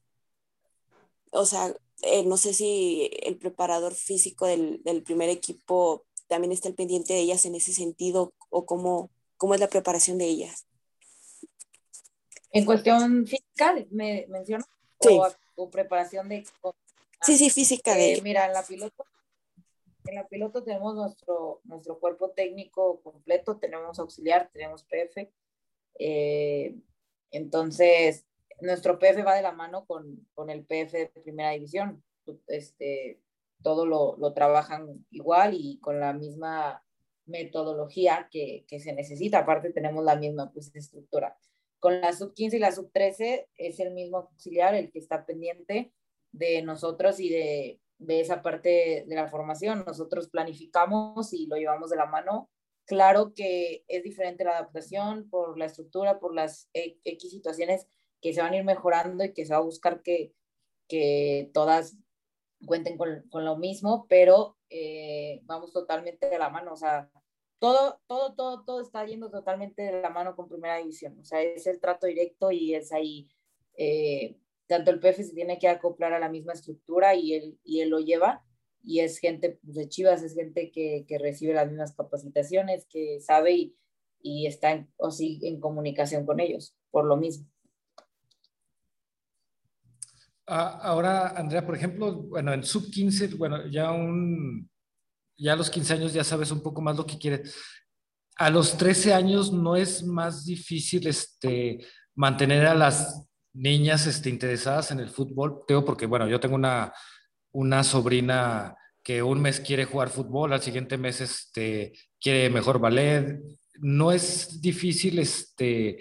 o sea, eh, no sé si el preparador físico del, del, primer equipo también está al pendiente de ellas en ese sentido o cómo, cómo es la preparación de ellas. En cuestión física, me mencionas, sí. o, o, preparación de... O, sí, sí, física eh, de... Mira, en la piloto en la piloto tenemos nuestro, nuestro cuerpo técnico completo, tenemos auxiliar, tenemos PF. Eh, entonces, nuestro PF va de la mano con, con el PF de primera división. Este, todo lo, lo, trabajan igual y con la misma metodología que, que, se necesita. Aparte, tenemos la misma pues, estructura. Con la sub 15 y la sub 13 es el mismo auxiliar el que está pendiente de nosotros y de, de esa parte de la formación. Nosotros planificamos y lo llevamos de la mano. Claro que es diferente la adaptación por la estructura, por las X situaciones que se van a ir mejorando y que se va a buscar que, que todas cuenten con, con lo mismo, pero eh, vamos totalmente de la mano. O sea, todo, todo, todo, todo está yendo totalmente de la mano con primera división. O sea, es el trato directo y es ahí. Eh, tanto el PF se tiene que acoplar a la misma estructura y él, y él lo lleva, y es gente de Chivas, es gente que, que, recibe las mismas capacitaciones, que sabe y, y está o sí, en comunicación con ellos, por lo mismo. Ahora, Andrea, por ejemplo, bueno, en sub 15, bueno, ya un, ya a los 15 años ya sabes un poco más lo que quieres. A los 13 años no es más difícil este, mantener a las niñas este, interesadas en el fútbol. Tengo porque, bueno, yo tengo una, una sobrina que un mes quiere jugar fútbol, al siguiente mes este, quiere mejor ballet. No es difícil este,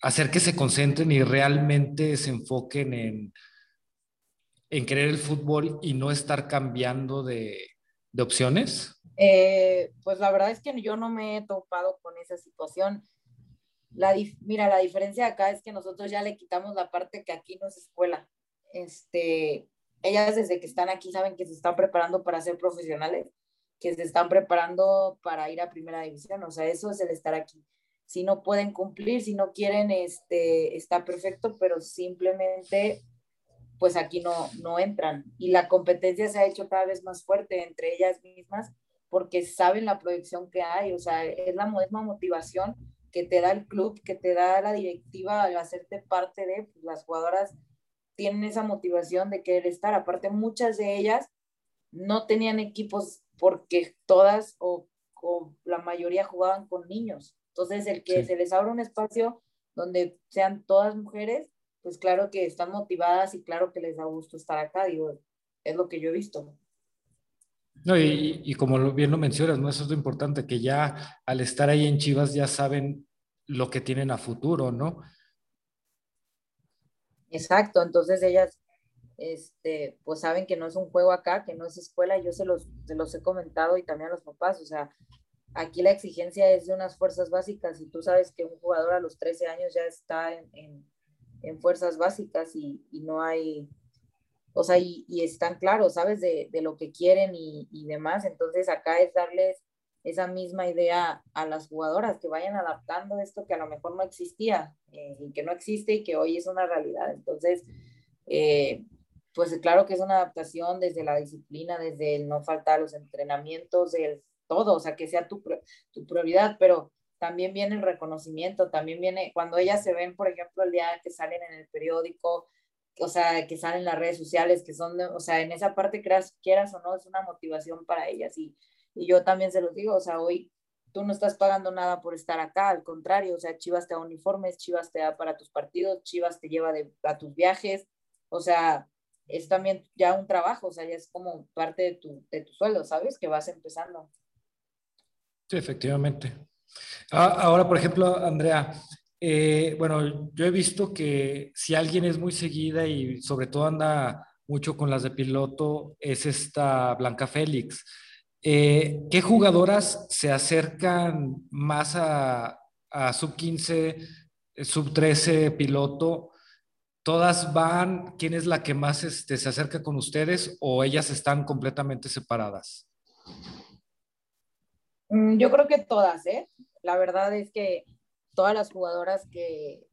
hacer que se concentren y realmente se enfoquen en, en querer el fútbol y no estar cambiando de, de opciones? Eh, pues la verdad es que yo no me he topado con esa situación. La mira, la diferencia acá es que nosotros ya le quitamos la parte que aquí no es escuela. Este, ellas desde que están aquí saben que se están preparando para ser profesionales, que se están preparando para ir a primera división. O sea, eso es el estar aquí. Si no pueden cumplir, si no quieren, este, está perfecto, pero simplemente pues aquí no, no entran. Y la competencia se ha hecho cada vez más fuerte entre ellas mismas porque saben la proyección que hay, o sea, es la misma motivación que te da el club, que te da la directiva al hacerte parte de, pues, las jugadoras tienen esa motivación de querer estar. Aparte, muchas de ellas no tenían equipos porque todas o, la mayoría jugaban con niños. Entonces, el que se les abra un espacio donde sean todas mujeres, pues claro que están motivadas y claro que les da gusto estar acá, digo, es lo que yo he visto. No, y, y, como bien lo mencionas, ¿no? Eso es lo importante, que ya al estar ahí en Chivas ya saben lo que tienen a futuro, ¿no? Exacto, entonces ellas, este, pues saben que no es un juego acá, que no es escuela, yo se los, se los he comentado y también a los papás, o sea, aquí la exigencia es de unas fuerzas básicas y tú sabes que un jugador a los 13 años ya está en en fuerzas básicas y, no hay, o sea, y, están claros, ¿sabes? De, lo que quieren y, demás. Entonces acá es darles esa misma idea a las jugadoras, que vayan adaptando esto que a lo mejor no existía eh, y que no existe y que hoy es una realidad. Entonces, eh, pues claro que es una adaptación desde la disciplina, desde el no faltar los entrenamientos, del todo, o sea, que sea tu, tu prioridad, pero también viene el reconocimiento, también viene cuando ellas se ven, por ejemplo, el día que salen en el periódico, o sea, que salen en las redes sociales, que son, o sea, en esa parte, creas, quieras o no, es una motivación para ellas. Y, y yo también se los digo, o sea, hoy tú no estás pagando nada por estar acá, al contrario, o sea, Chivas te da uniformes, Chivas te da para tus partidos, Chivas te lleva de, a tus viajes, o sea, es también ya un trabajo, o sea, ya es como parte de tu, de tu sueldo, ¿sabes? Que vas empezando. Sí, efectivamente. Ah, ahora, por ejemplo, Andrea, eh, bueno, yo he visto que si alguien es muy seguida y sobre todo anda mucho con las de piloto, es esta Blanca Félix. Eh, ¿Qué jugadoras se acercan más a, sub 15, sub 13 piloto? ¿Todas van? ¿Quién es la que más este, se acerca con ustedes o ellas están completamente separadas? Mm, yo creo que todas, ¿eh? La verdad es que todas las jugadoras que,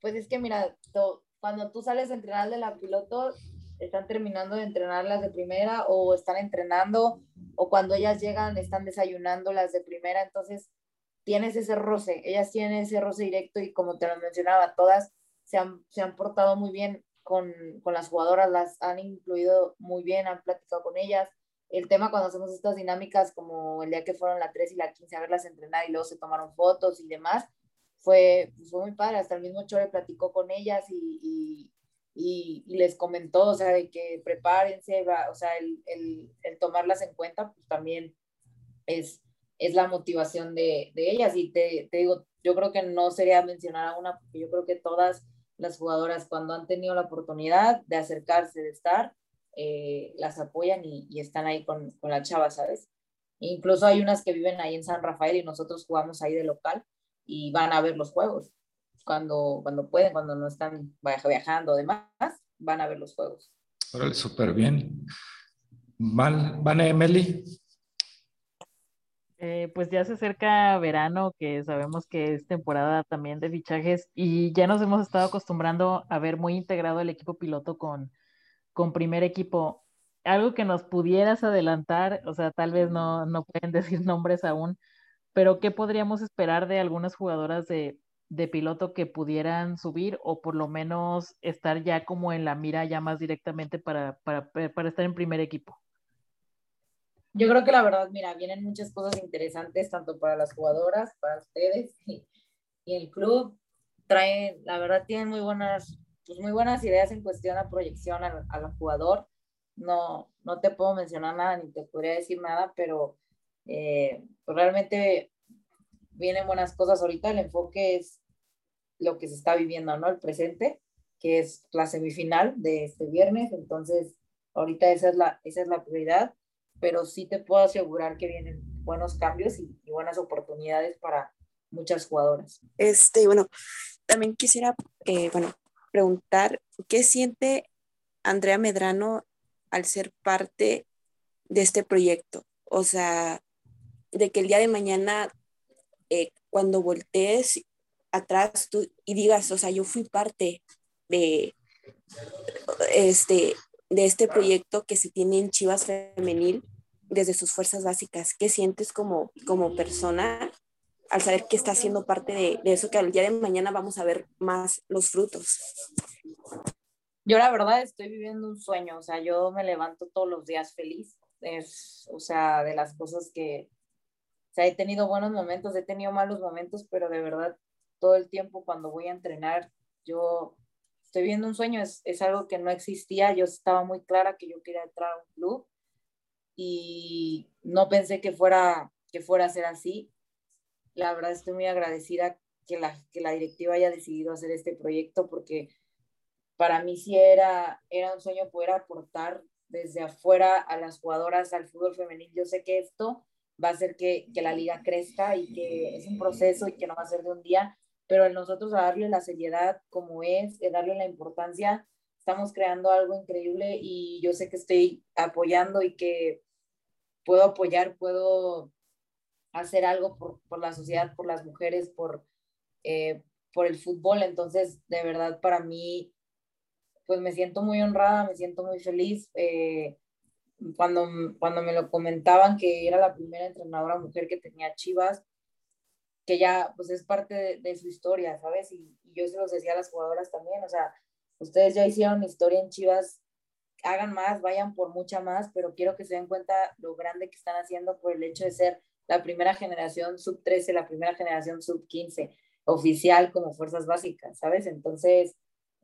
pues es que mira, cuando tú sales a entrenar de la piloto, están terminando de entrenar las de primera o están entrenando o cuando ellas llegan están desayunando las de primera, entonces tienes ese roce, ellas tienen ese roce directo y como te lo mencionaba, todas se han, se han portado muy bien con, con las jugadoras, las han incluido muy bien, han platicado con ellas, el tema cuando hacemos estas dinámicas, como el día que fueron la 3 y la 15 a verlas entrenar y luego se tomaron fotos y demás, fue, pues, fue muy padre. Hasta el mismo Chore platicó con ellas y, y, les comentó, o sea, de que prepárense, o sea, el, el, el, tomarlas en cuenta, pues también es, es la motivación de, de ellas. Y te, te digo, yo creo que no sería mencionar a una, porque yo creo que todas las jugadoras cuando han tenido la oportunidad de acercarse, de estar, eh, las apoyan y, están ahí con, con, la chava, ¿sabes? Incluso hay unas que viven ahí en San Rafael y nosotros jugamos ahí de local y van a ver los juegos. Cuando, cuando pueden, cuando no están viajando o demás, van a ver los juegos. Órale, súper bien. ¿Van, van Emily? Eh, pues ya se acerca verano, que sabemos que es temporada también de fichajes y ya nos hemos estado acostumbrando a ver muy integrado el equipo piloto con, con primer equipo. Algo que nos pudieras adelantar, o sea, tal vez no, no pueden decir nombres aún, pero ¿qué podríamos esperar de algunas jugadoras de, de piloto que pudieran subir o por lo menos estar ya como en la mira ya más directamente para, para, para estar en primer equipo? Yo creo que la verdad, mira, vienen muchas cosas interesantes tanto para las jugadoras, para ustedes y, el club. Traen, la verdad, tienen muy buenas, pues muy buenas ideas en cuestión a proyección al, al jugador. No, no te puedo mencionar nada ni te podría decir nada, pero eh, pues realmente vienen buenas cosas. Ahorita el enfoque es lo que se está viviendo, ¿no? El presente, que es la semifinal de este viernes. Entonces, ahorita esa es la, esa es la prioridad, pero sí te puedo asegurar que vienen buenos cambios y, buenas oportunidades para muchas jugadoras. Este, bueno, también quisiera, eh, bueno, preguntar, ¿qué siente Andrea Medrano al ser parte de este proyecto? O sea, de que el día de mañana eh, cuando voltees atrás tú, y digas, o sea, yo fui parte de este, de este proyecto que se tiene en Chivas Femenil desde sus fuerzas básicas. ¿Qué sientes como, como persona al saber que está siendo parte de, de eso que al día de mañana vamos a ver más los frutos? Yo la verdad estoy viviendo un sueño, o sea, yo me levanto todos los días feliz, es, o sea, de las cosas que, he tenido buenos momentos, he tenido malos momentos, pero de verdad todo el tiempo cuando voy a entrenar, yo estoy viendo un sueño, es, es algo que no existía, yo estaba muy clara que yo quería entrar a un club y no pensé que fuera, que fuera a ser así. La verdad estoy muy agradecida que la, que la directiva haya decidido hacer este proyecto porque para mí sí era, era un sueño poder aportar desde afuera a las jugadoras al fútbol femenil. Yo sé que esto va a hacer que, que, la liga crezca y que es un proceso y que no va a ser de un día, pero en nosotros a darle la seriedad como es, de darle la importancia, estamos creando algo increíble y yo sé que estoy apoyando y que puedo apoyar, puedo hacer algo por, por la sociedad, por las mujeres, por, eh, por el fútbol. Entonces, de verdad, para mí, pues me siento muy honrada, me siento muy feliz. Eh, cuando, cuando me lo comentaban que era la primera entrenadora mujer que tenía Chivas, que ya pues es parte de, su historia, ¿sabes? Y, yo se los decía a las jugadoras también, o sea, ustedes ya hicieron historia en Chivas, hagan más, vayan por mucha más, pero quiero que se den cuenta lo grande que están haciendo por el hecho de ser la primera generación sub 13, la primera generación sub 15, oficial como fuerzas básicas, ¿sabes? Entonces,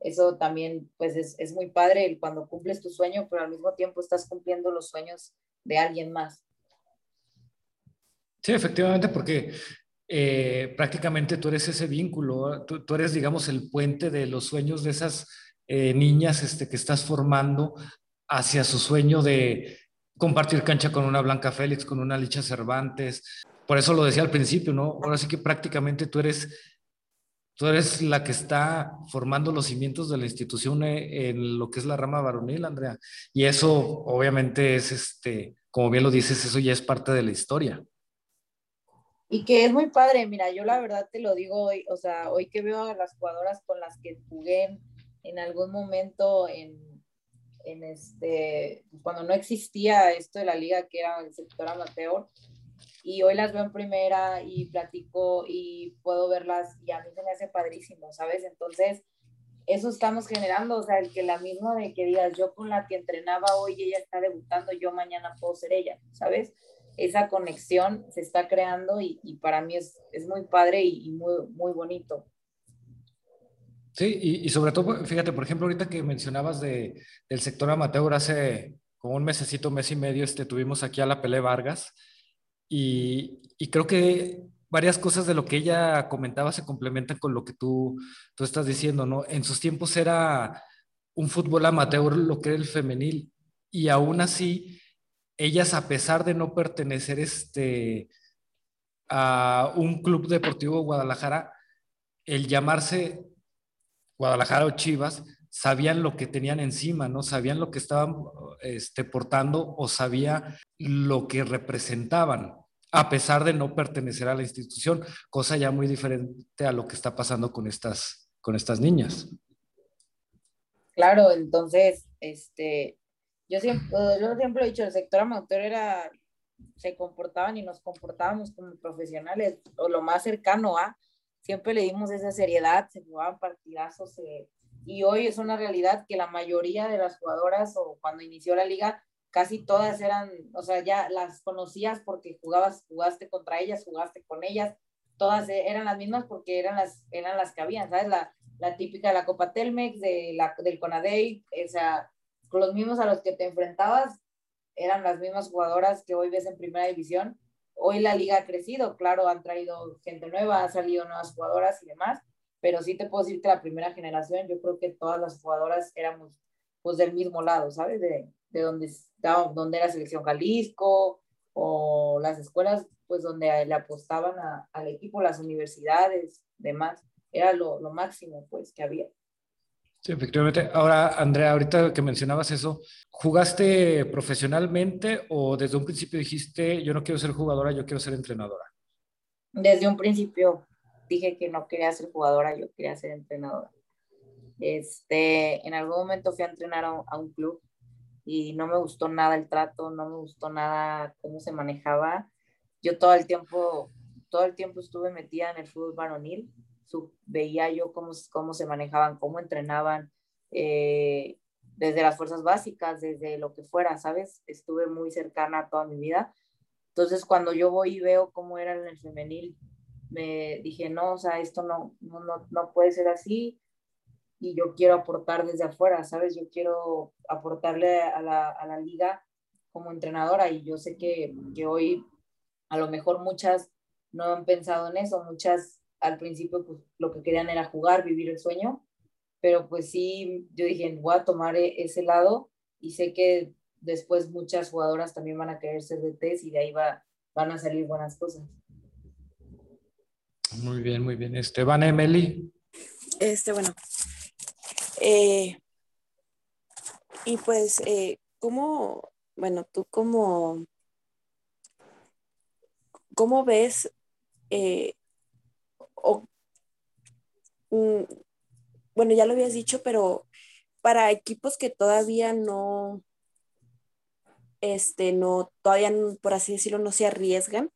eso también pues es, es muy padre cuando cumples tu sueño, pero al mismo tiempo estás cumpliendo los sueños de alguien más. Sí, efectivamente, porque eh, prácticamente tú eres ese vínculo, tú, tú, eres, digamos, el puente de los sueños de esas eh, niñas este, que estás formando hacia su sueño de compartir cancha con una Blanca Félix, con una Licha Cervantes. Por eso lo decía al principio, ¿no? Ahora sí que prácticamente tú eres Tú eres la que está formando los cimientos de la institución eh, en lo que es la rama varonil, Andrea. Y eso obviamente es, este, como bien lo dices, eso ya es parte de la historia. Y que es muy padre, mira, yo la verdad te lo digo hoy, o sea, hoy que veo a las jugadoras con las que jugué en algún momento en, en este, cuando no existía esto de la liga que era el sector amateur, y hoy las veo en primera y platico y puedo verlas y a mí se me hace padrísimo, ¿sabes? Entonces, eso estamos generando, o sea, el que la misma de que digas, yo con la que entrenaba hoy, ella está debutando, yo mañana puedo ser ella, ¿sabes? Esa conexión se está creando y, para mí es, es, muy padre y, y, muy, muy bonito. Sí, y, sobre todo, fíjate, por ejemplo, ahorita que mencionabas de, del sector amateur, hace como un mesecito, mes y medio, este, tuvimos aquí a la Pele Vargas, y, creo que varias cosas de lo que ella comentaba se complementan con lo que tú, tú estás diciendo, ¿no? En sus tiempos era un fútbol amateur lo que era el femenil y aún así ellas a pesar de no pertenecer este, a un club deportivo Guadalajara, el llamarse Guadalajara o Chivas, sabían lo que tenían encima, ¿no? Sabían lo que estaban este, portando o sabía lo que representaban, a pesar de no pertenecer a la institución, cosa ya muy diferente a lo que está pasando con estas, con estas niñas. Claro, entonces, este, yo siempre, yo siempre he dicho, el sector amateur era, se comportaban y nos comportábamos como profesionales, o lo más cercano a, siempre le dimos esa seriedad, se jugaban partidazos eh, y hoy es una realidad que la mayoría de las jugadoras o cuando inició la liga, casi todas eran, o sea, ya las conocías porque jugabas, jugaste contra ellas, jugaste con ellas, todas eran las mismas porque eran las, eran las que habían, ¿sabes? La, la típica de la Copa Telmex, de la, del Conadey, o sea, los mismos a los que te enfrentabas eran las mismas jugadoras que hoy ves en primera división. Hoy la liga ha crecido, claro, han traído gente nueva, han salido nuevas jugadoras y demás, pero sí te puedo decir que la primera generación, yo creo que todas las jugadoras éramos pues del mismo lado, ¿sabes? De, de donde, donde era Selección Jalisco o las escuelas, pues donde le apostaban al equipo, las universidades, demás. Era lo, lo máximo, pues, que había. Sí, efectivamente. Ahora, Andrea, ahorita que mencionabas eso, ¿jugaste profesionalmente o desde un principio dijiste, yo no quiero ser jugadora, yo quiero ser entrenadora? Desde un principio dije que no quería ser jugadora, yo quería ser entrenadora. Este, en algún momento fui a entrenar a, un club y no me gustó nada el trato, no me gustó nada cómo se manejaba. Yo todo el tiempo, todo el tiempo estuve metida en el fútbol varonil, veía yo cómo, cómo se manejaban, cómo entrenaban, eh, desde las fuerzas básicas, desde lo que fuera, ¿sabes? Estuve muy cercana toda mi vida. Entonces, cuando yo voy y veo cómo era en el femenil, me dije, no, o sea, esto no, no, no, puede ser así y yo quiero aportar desde afuera, ¿sabes? Yo quiero aportarle a la, a la liga como entrenadora y yo sé que, que, hoy a lo mejor muchas no han pensado en eso, muchas al principio pues lo que querían era jugar, vivir el sueño, pero pues sí, yo dije, voy a tomar e-, ese lado y sé que después muchas jugadoras también van a querer ser de test y de ahí va, van a salir buenas cosas. Muy bien, muy bien. Esteban Emily. Este, bueno. Eh, y pues, eh, ¿cómo, bueno, tú cómo, cómo ves, eh, o, mm, bueno, ya lo habías dicho, pero para equipos que todavía no, este, no, todavía, por así decirlo, no se arriesgan,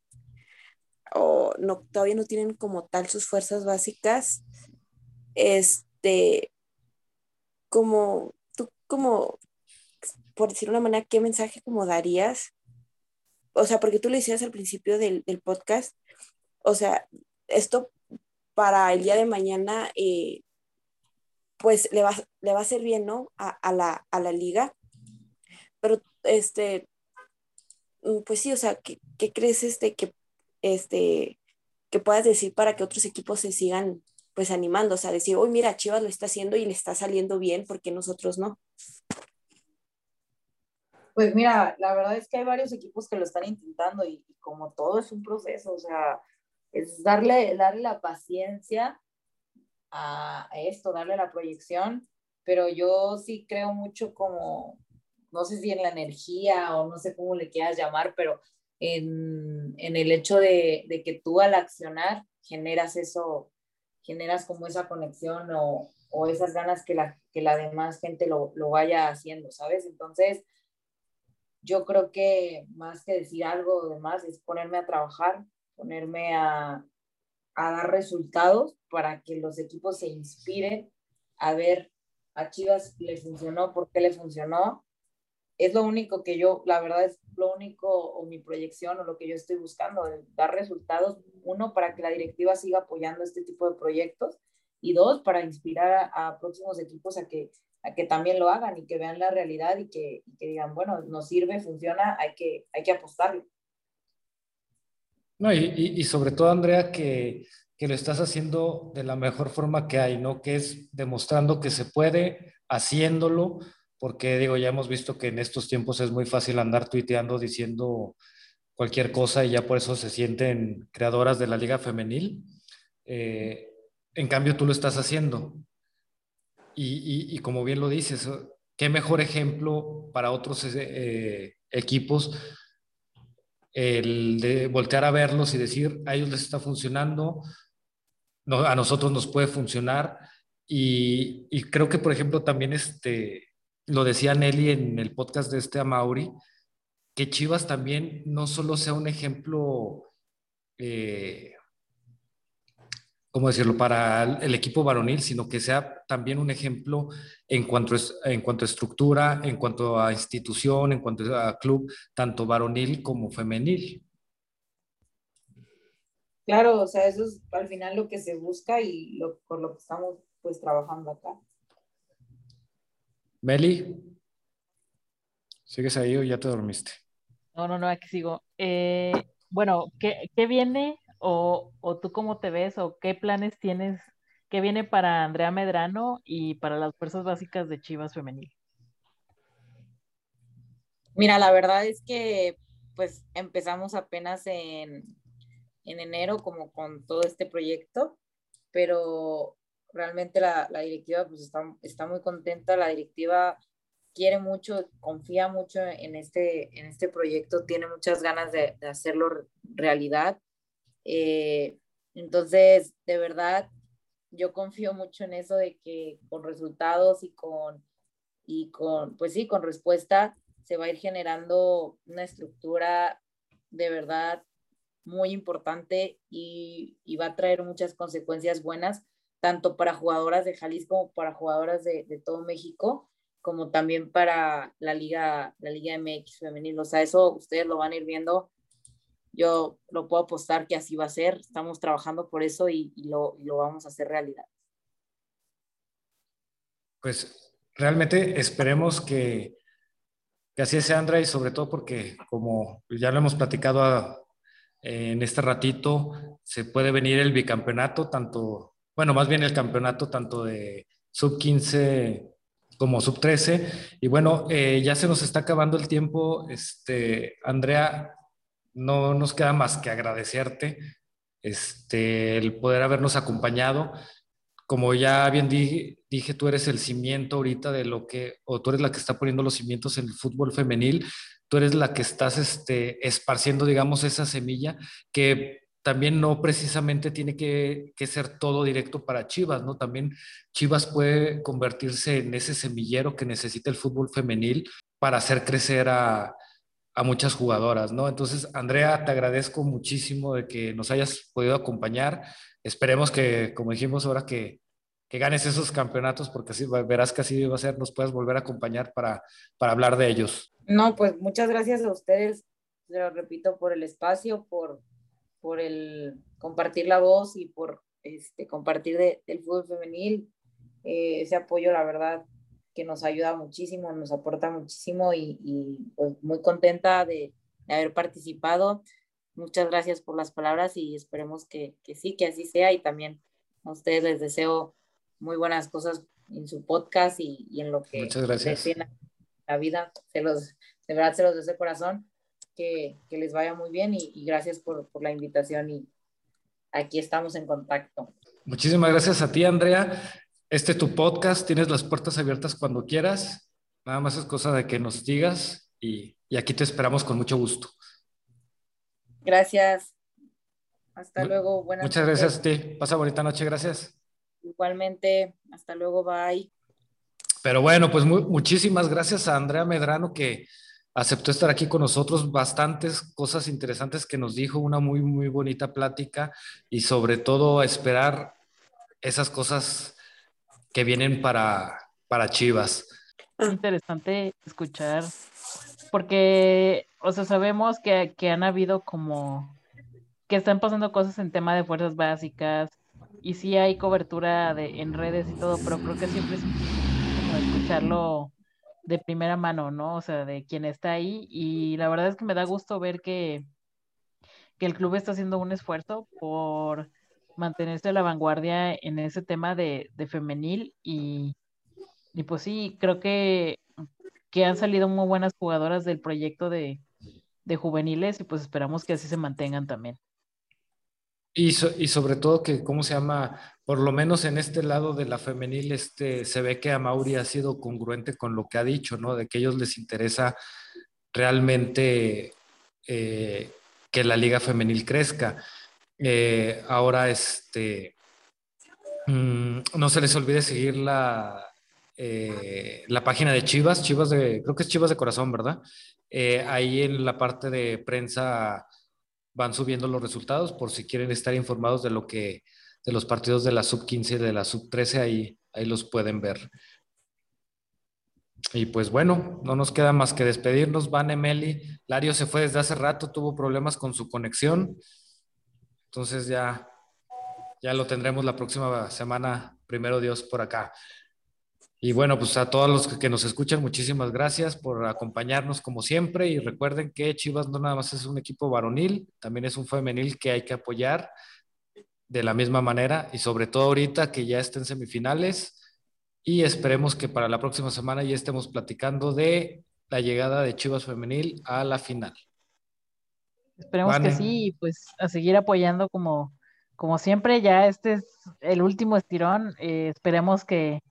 o no, todavía no tienen como tal sus fuerzas básicas, este, como, tú como, por decirlo de una manera, ¿qué mensaje como darías? O sea, porque tú lo decías al principio del, podcast, o sea, esto para el día de mañana, eh, pues le va, le va a ser bien, ¿no? A, la, a la liga. Pero, este, mm, pues sí, o sea, ¿qué, crees este, que este, que puedas decir para que otros equipos se sigan pues animando, o sea, decir, hoy mira, Chivas lo está haciendo y le está saliendo bien, porque nosotros no? Pues mira, la verdad es que hay varios equipos que lo están intentando y, como todo es un proceso, o sea, es darle, darle la paciencia a esto, darle la proyección, pero yo sí creo mucho como, no sé si en la energía o no sé cómo le quieras llamar, pero en, el hecho de, que tú al accionar generas eso, generas como esa conexión o, esas ganas que la, que la demás gente lo, vaya haciendo, ¿sabes? Entonces, yo creo que más que decir algo demás es ponerme a trabajar, ponerme a, a dar resultados para que los equipos se inspiren a ver a Chivas le funcionó, por qué le funcionó es lo único que yo, la verdad es lo único o mi proyección o lo que yo estoy buscando, dar resultados, uno, para que la directiva siga apoyando este tipo de proyectos y dos, para inspirar a, próximos equipos a que, a que también lo hagan y que vean la realidad y que, digan, bueno, nos sirve, funciona, hay que, hay que apostarle. No, y, y, sobre todo, Andrea, que, que lo estás haciendo de la mejor forma que hay, ¿no? Que es demostrando que se puede, haciéndolo, porque digo, ya hemos visto que en estos tiempos es muy fácil andar tuiteando diciendo cualquier cosa y ya por eso se sienten creadoras de la liga femenil. Eh, en cambio, tú lo estás haciendo. Y, como bien lo dices, qué mejor ejemplo para otros eh, equipos el de voltear a verlos y decir, a ellos les está funcionando, a nosotros nos puede funcionar. Y, creo que, por ejemplo, también este, lo decía Nelly en el podcast de este Amauri, que Chivas también no solo sea un ejemplo, eh, ¿cómo decirlo?, para el equipo varonil, sino que sea también un ejemplo en cuanto, en cuanto a estructura, en cuanto a institución, en cuanto a club, tanto varonil como femenil. Claro, o sea, eso es al final lo que se busca y lo, por lo que estamos pues trabajando acá. Meli, ¿sigues ahí o ya te dormiste? No, no, no, aquí sigo. Eh, bueno, ¿qué, ¿qué, viene o, o, tú cómo te ves o qué planes tienes? ¿Qué viene para Andrea Medrano y para las fuerzas básicas de Chivas Femenil? Mira, la verdad es que pues empezamos apenas en, en enero como con todo este proyecto, pero realmente la, la directiva pues está, está, muy contenta, la directiva quiere mucho, confía mucho en este, en este proyecto, tiene muchas ganas de, de hacerlo realidad. Eh, entonces, de verdad, yo confío mucho en eso de que con resultados y con, y con, pues sí, con respuesta se va a ir generando una estructura de verdad muy importante y, y, va a traer muchas consecuencias buenas, tanto para jugadoras de Jalisco como para jugadoras de, todo México, como también para la Liga, la Liga MX femenil. O sea, eso ustedes lo van a ir viendo. Yo lo puedo apostar que así va a ser. Estamos trabajando por eso y, y lo, y lo vamos a hacer realidad. Pues realmente esperemos que, que así sea, Andrea, y sobre todo porque, como ya lo hemos platicado a, en este ratito se puede venir el bicampeonato, tanto, bueno, más bien el campeonato tanto de sub 15 como sub 13. Y bueno, eh, ya se nos está acabando el tiempo. Este, Andrea, no nos queda más que agradecerte este, el poder habernos acompañado. Como ya bien dije, dije, tú eres el cimiento ahorita de lo que, o tú eres la que está poniendo los cimientos en el fútbol femenil tú eres la que estás este, esparciendo, digamos, esa semilla que también no precisamente tiene que, que, ser todo directo para Chivas, ¿no? También Chivas puede convertirse en ese semillero que necesita el fútbol femenil para hacer crecer a, a muchas jugadoras, ¿no? Entonces, Andrea, te agradezco muchísimo de que nos hayas podido acompañar. Esperemos que, como dijimos ahora, que, que ganes esos campeonatos, porque así verás que así va a ser, nos puedes volver a acompañar para, para hablar de ellos. No, pues muchas gracias a ustedes, lo repito, por el espacio, por, por el compartir la voz y por este, compartir de, del fútbol femenil. Eh, ese apoyo, la verdad, que nos ayuda muchísimo, nos aporta muchísimo y, y pues muy contenta de, de, haber participado. Muchas gracias por las palabras y esperemos que, que sí, que así sea y también a ustedes les deseo muy buenas cosas en su podcast y, y en lo que Muchas gracias. la vida. Se los, de verdad se los deseo de corazón, que, que les vaya muy bien y, y gracias por, por, la invitación y aquí estamos en contacto. Muchísimas gracias a ti, Andrea. Este es tu podcast, tienes las puertas abiertas cuando quieras. Nada más es cosa de que nos digas y, y aquí te esperamos con mucho gusto. Gracias. Hasta luego. Buenas Muchas noches. gracias a ti. Pasa bonita noche. Gracias. Igualmente, hasta luego, bye. Pero bueno, pues muy, muchísimas gracias a Andrea Medrano que aceptó estar aquí con nosotros, bastantes cosas interesantes que nos dijo, una muy, muy bonita plática y sobre todo esperar esas cosas que vienen para, para Chivas. Es interesante escuchar, porque, o sea, sabemos que, que han habido como, que están pasando cosas en tema de fuerzas básicas, y sí hay cobertura de, en redes y todo, pero creo que siempre es como escucharlo de primera mano, ¿no? O sea, de quien está ahí. Y la verdad es que me da gusto ver que, que el club está haciendo un esfuerzo por mantenerse a la vanguardia en ese tema de, femenil y, y, pues sí, creo que, que han salido muy buenas jugadoras del proyecto de, de juveniles y pues esperamos que así se mantengan también. Y, so, y, sobre todo que, ¿cómo se llama? Por lo menos en este lado de la femenil, este, se ve que a Mauri ha sido congruente con lo que ha dicho, ¿no? De que ellos les interesa realmente eh, que la liga femenil crezca. Eh, ahora, este, mmm, no se les olvide seguir la, eh, la página de Chivas, Chivas de, creo que es Chivas de Corazón, ¿verdad? Eh, ahí en la parte de prensa van subiendo los resultados por si quieren estar informados de lo que, de los partidos de la sub 15 y de la sub 13, ahí, ahí los pueden ver. Y pues bueno, no nos queda más que despedirnos. Van Emeli. Lario se fue desde hace rato, tuvo problemas con su conexión. Entonces ya, ya lo tendremos la próxima semana, primero Dios, por acá. Y bueno, pues a todos los que nos escuchan, muchísimas gracias por acompañarnos como siempre. Y recuerden que Chivas no nada más es un equipo varonil, también es un femenil que hay que apoyar de la misma manera y sobre todo ahorita que ya estén semifinales y esperemos que para la próxima semana ya estemos platicando de la llegada de Chivas Femenil a la final. Esperemos que sí, y pues a seguir apoyando como, como siempre, ya este es el último estirón, eh, esperemos que,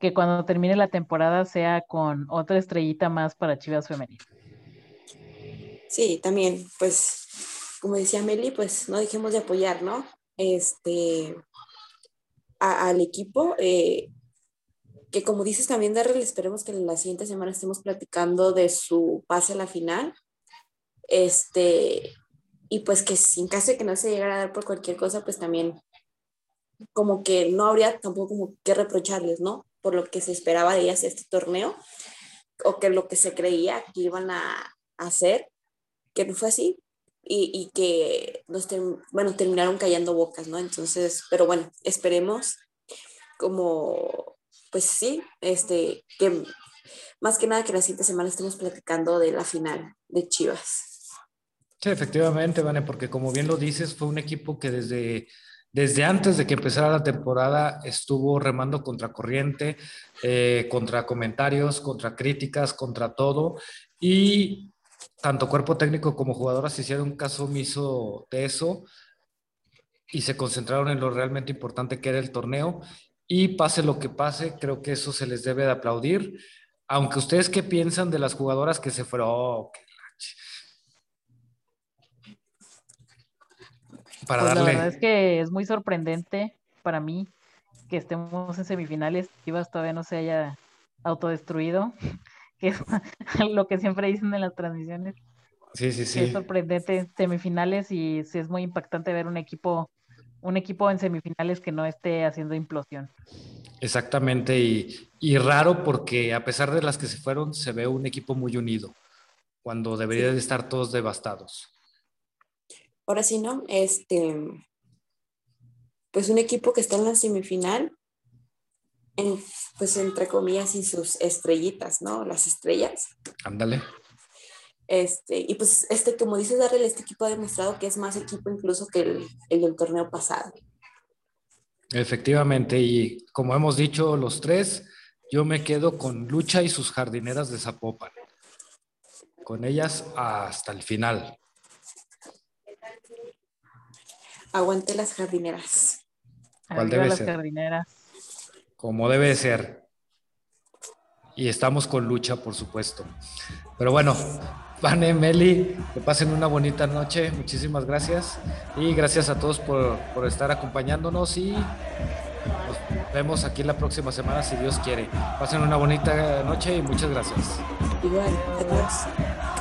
que cuando termine la temporada sea con otra estrellita más para Chivas Femenil. Sí, también, pues, como decía Meli, pues no dejemos de apoyar, ¿no? Este, al equipo. Eh, que como dices también, Darrell, esperemos que en la siguiente semana estemos platicando de su pase a la final. Este, y pues que sin caso de que no se llegara a dar por cualquier cosa, pues también como que no habría tampoco como que reprocharles, ¿no? Por lo que se esperaba de ellas este torneo, o que lo que se creía que iban a hacer, que no fue así, y, y que nos bueno, terminaron callando bocas, ¿no? Entonces, pero bueno, esperemos como pues sí, este, que más que nada que la siguiente semana estemos platicando de la final de Chivas. Sí, efectivamente, Vane, porque como bien lo dices, fue un equipo que desde, desde antes de que empezara la temporada estuvo remando contra corriente, eh, contra comentarios, contra críticas, contra todo. Y tanto cuerpo técnico como jugadoras hicieron caso omiso de eso y se concentraron en lo realmente importante que era el torneo y pase lo que pase, creo que eso se les debe de aplaudir. Aunque ustedes qué piensan de las jugadoras que se fueron, oh, Para pues darle... La verdad es que es muy sorprendente para mí que estemos en semifinales. Chivas todavía no se haya autodestruido, que es lo que siempre dicen en las transmisiones. Sí, sí, sí. Es sorprendente semifinales y sí es muy impactante ver un equipo un equipo en semifinales que no esté haciendo implosión. Exactamente, y, raro porque a pesar de las que se fueron, se ve un equipo muy unido, cuando debería de estar todos devastados. Ahora sí, ¿no? Este, pues un equipo que está en la semifinal, pues entre comillas, y sus estrellitas, ¿no? Las estrellas. Ándale. Este, y pues, este, como dices, Darrell, este equipo ha demostrado que es más equipo incluso que el, el del torneo pasado. Efectivamente, y como hemos dicho los tres, yo me quedo con Lucha y sus jardineras de Zapopan. Con ellas hasta el final. Aguante las jardineras. ¿Cuál debe las jardineras. Como debe ser. Y estamos con Lucha, por supuesto. Pero bueno, Vane, Meli, que pasen una bonita noche. Muchísimas gracias. Y gracias a todos por, por estar acompañándonos y nos vemos aquí la próxima semana si Dios quiere. Pasen una bonita noche y muchas gracias. Igual, adiós.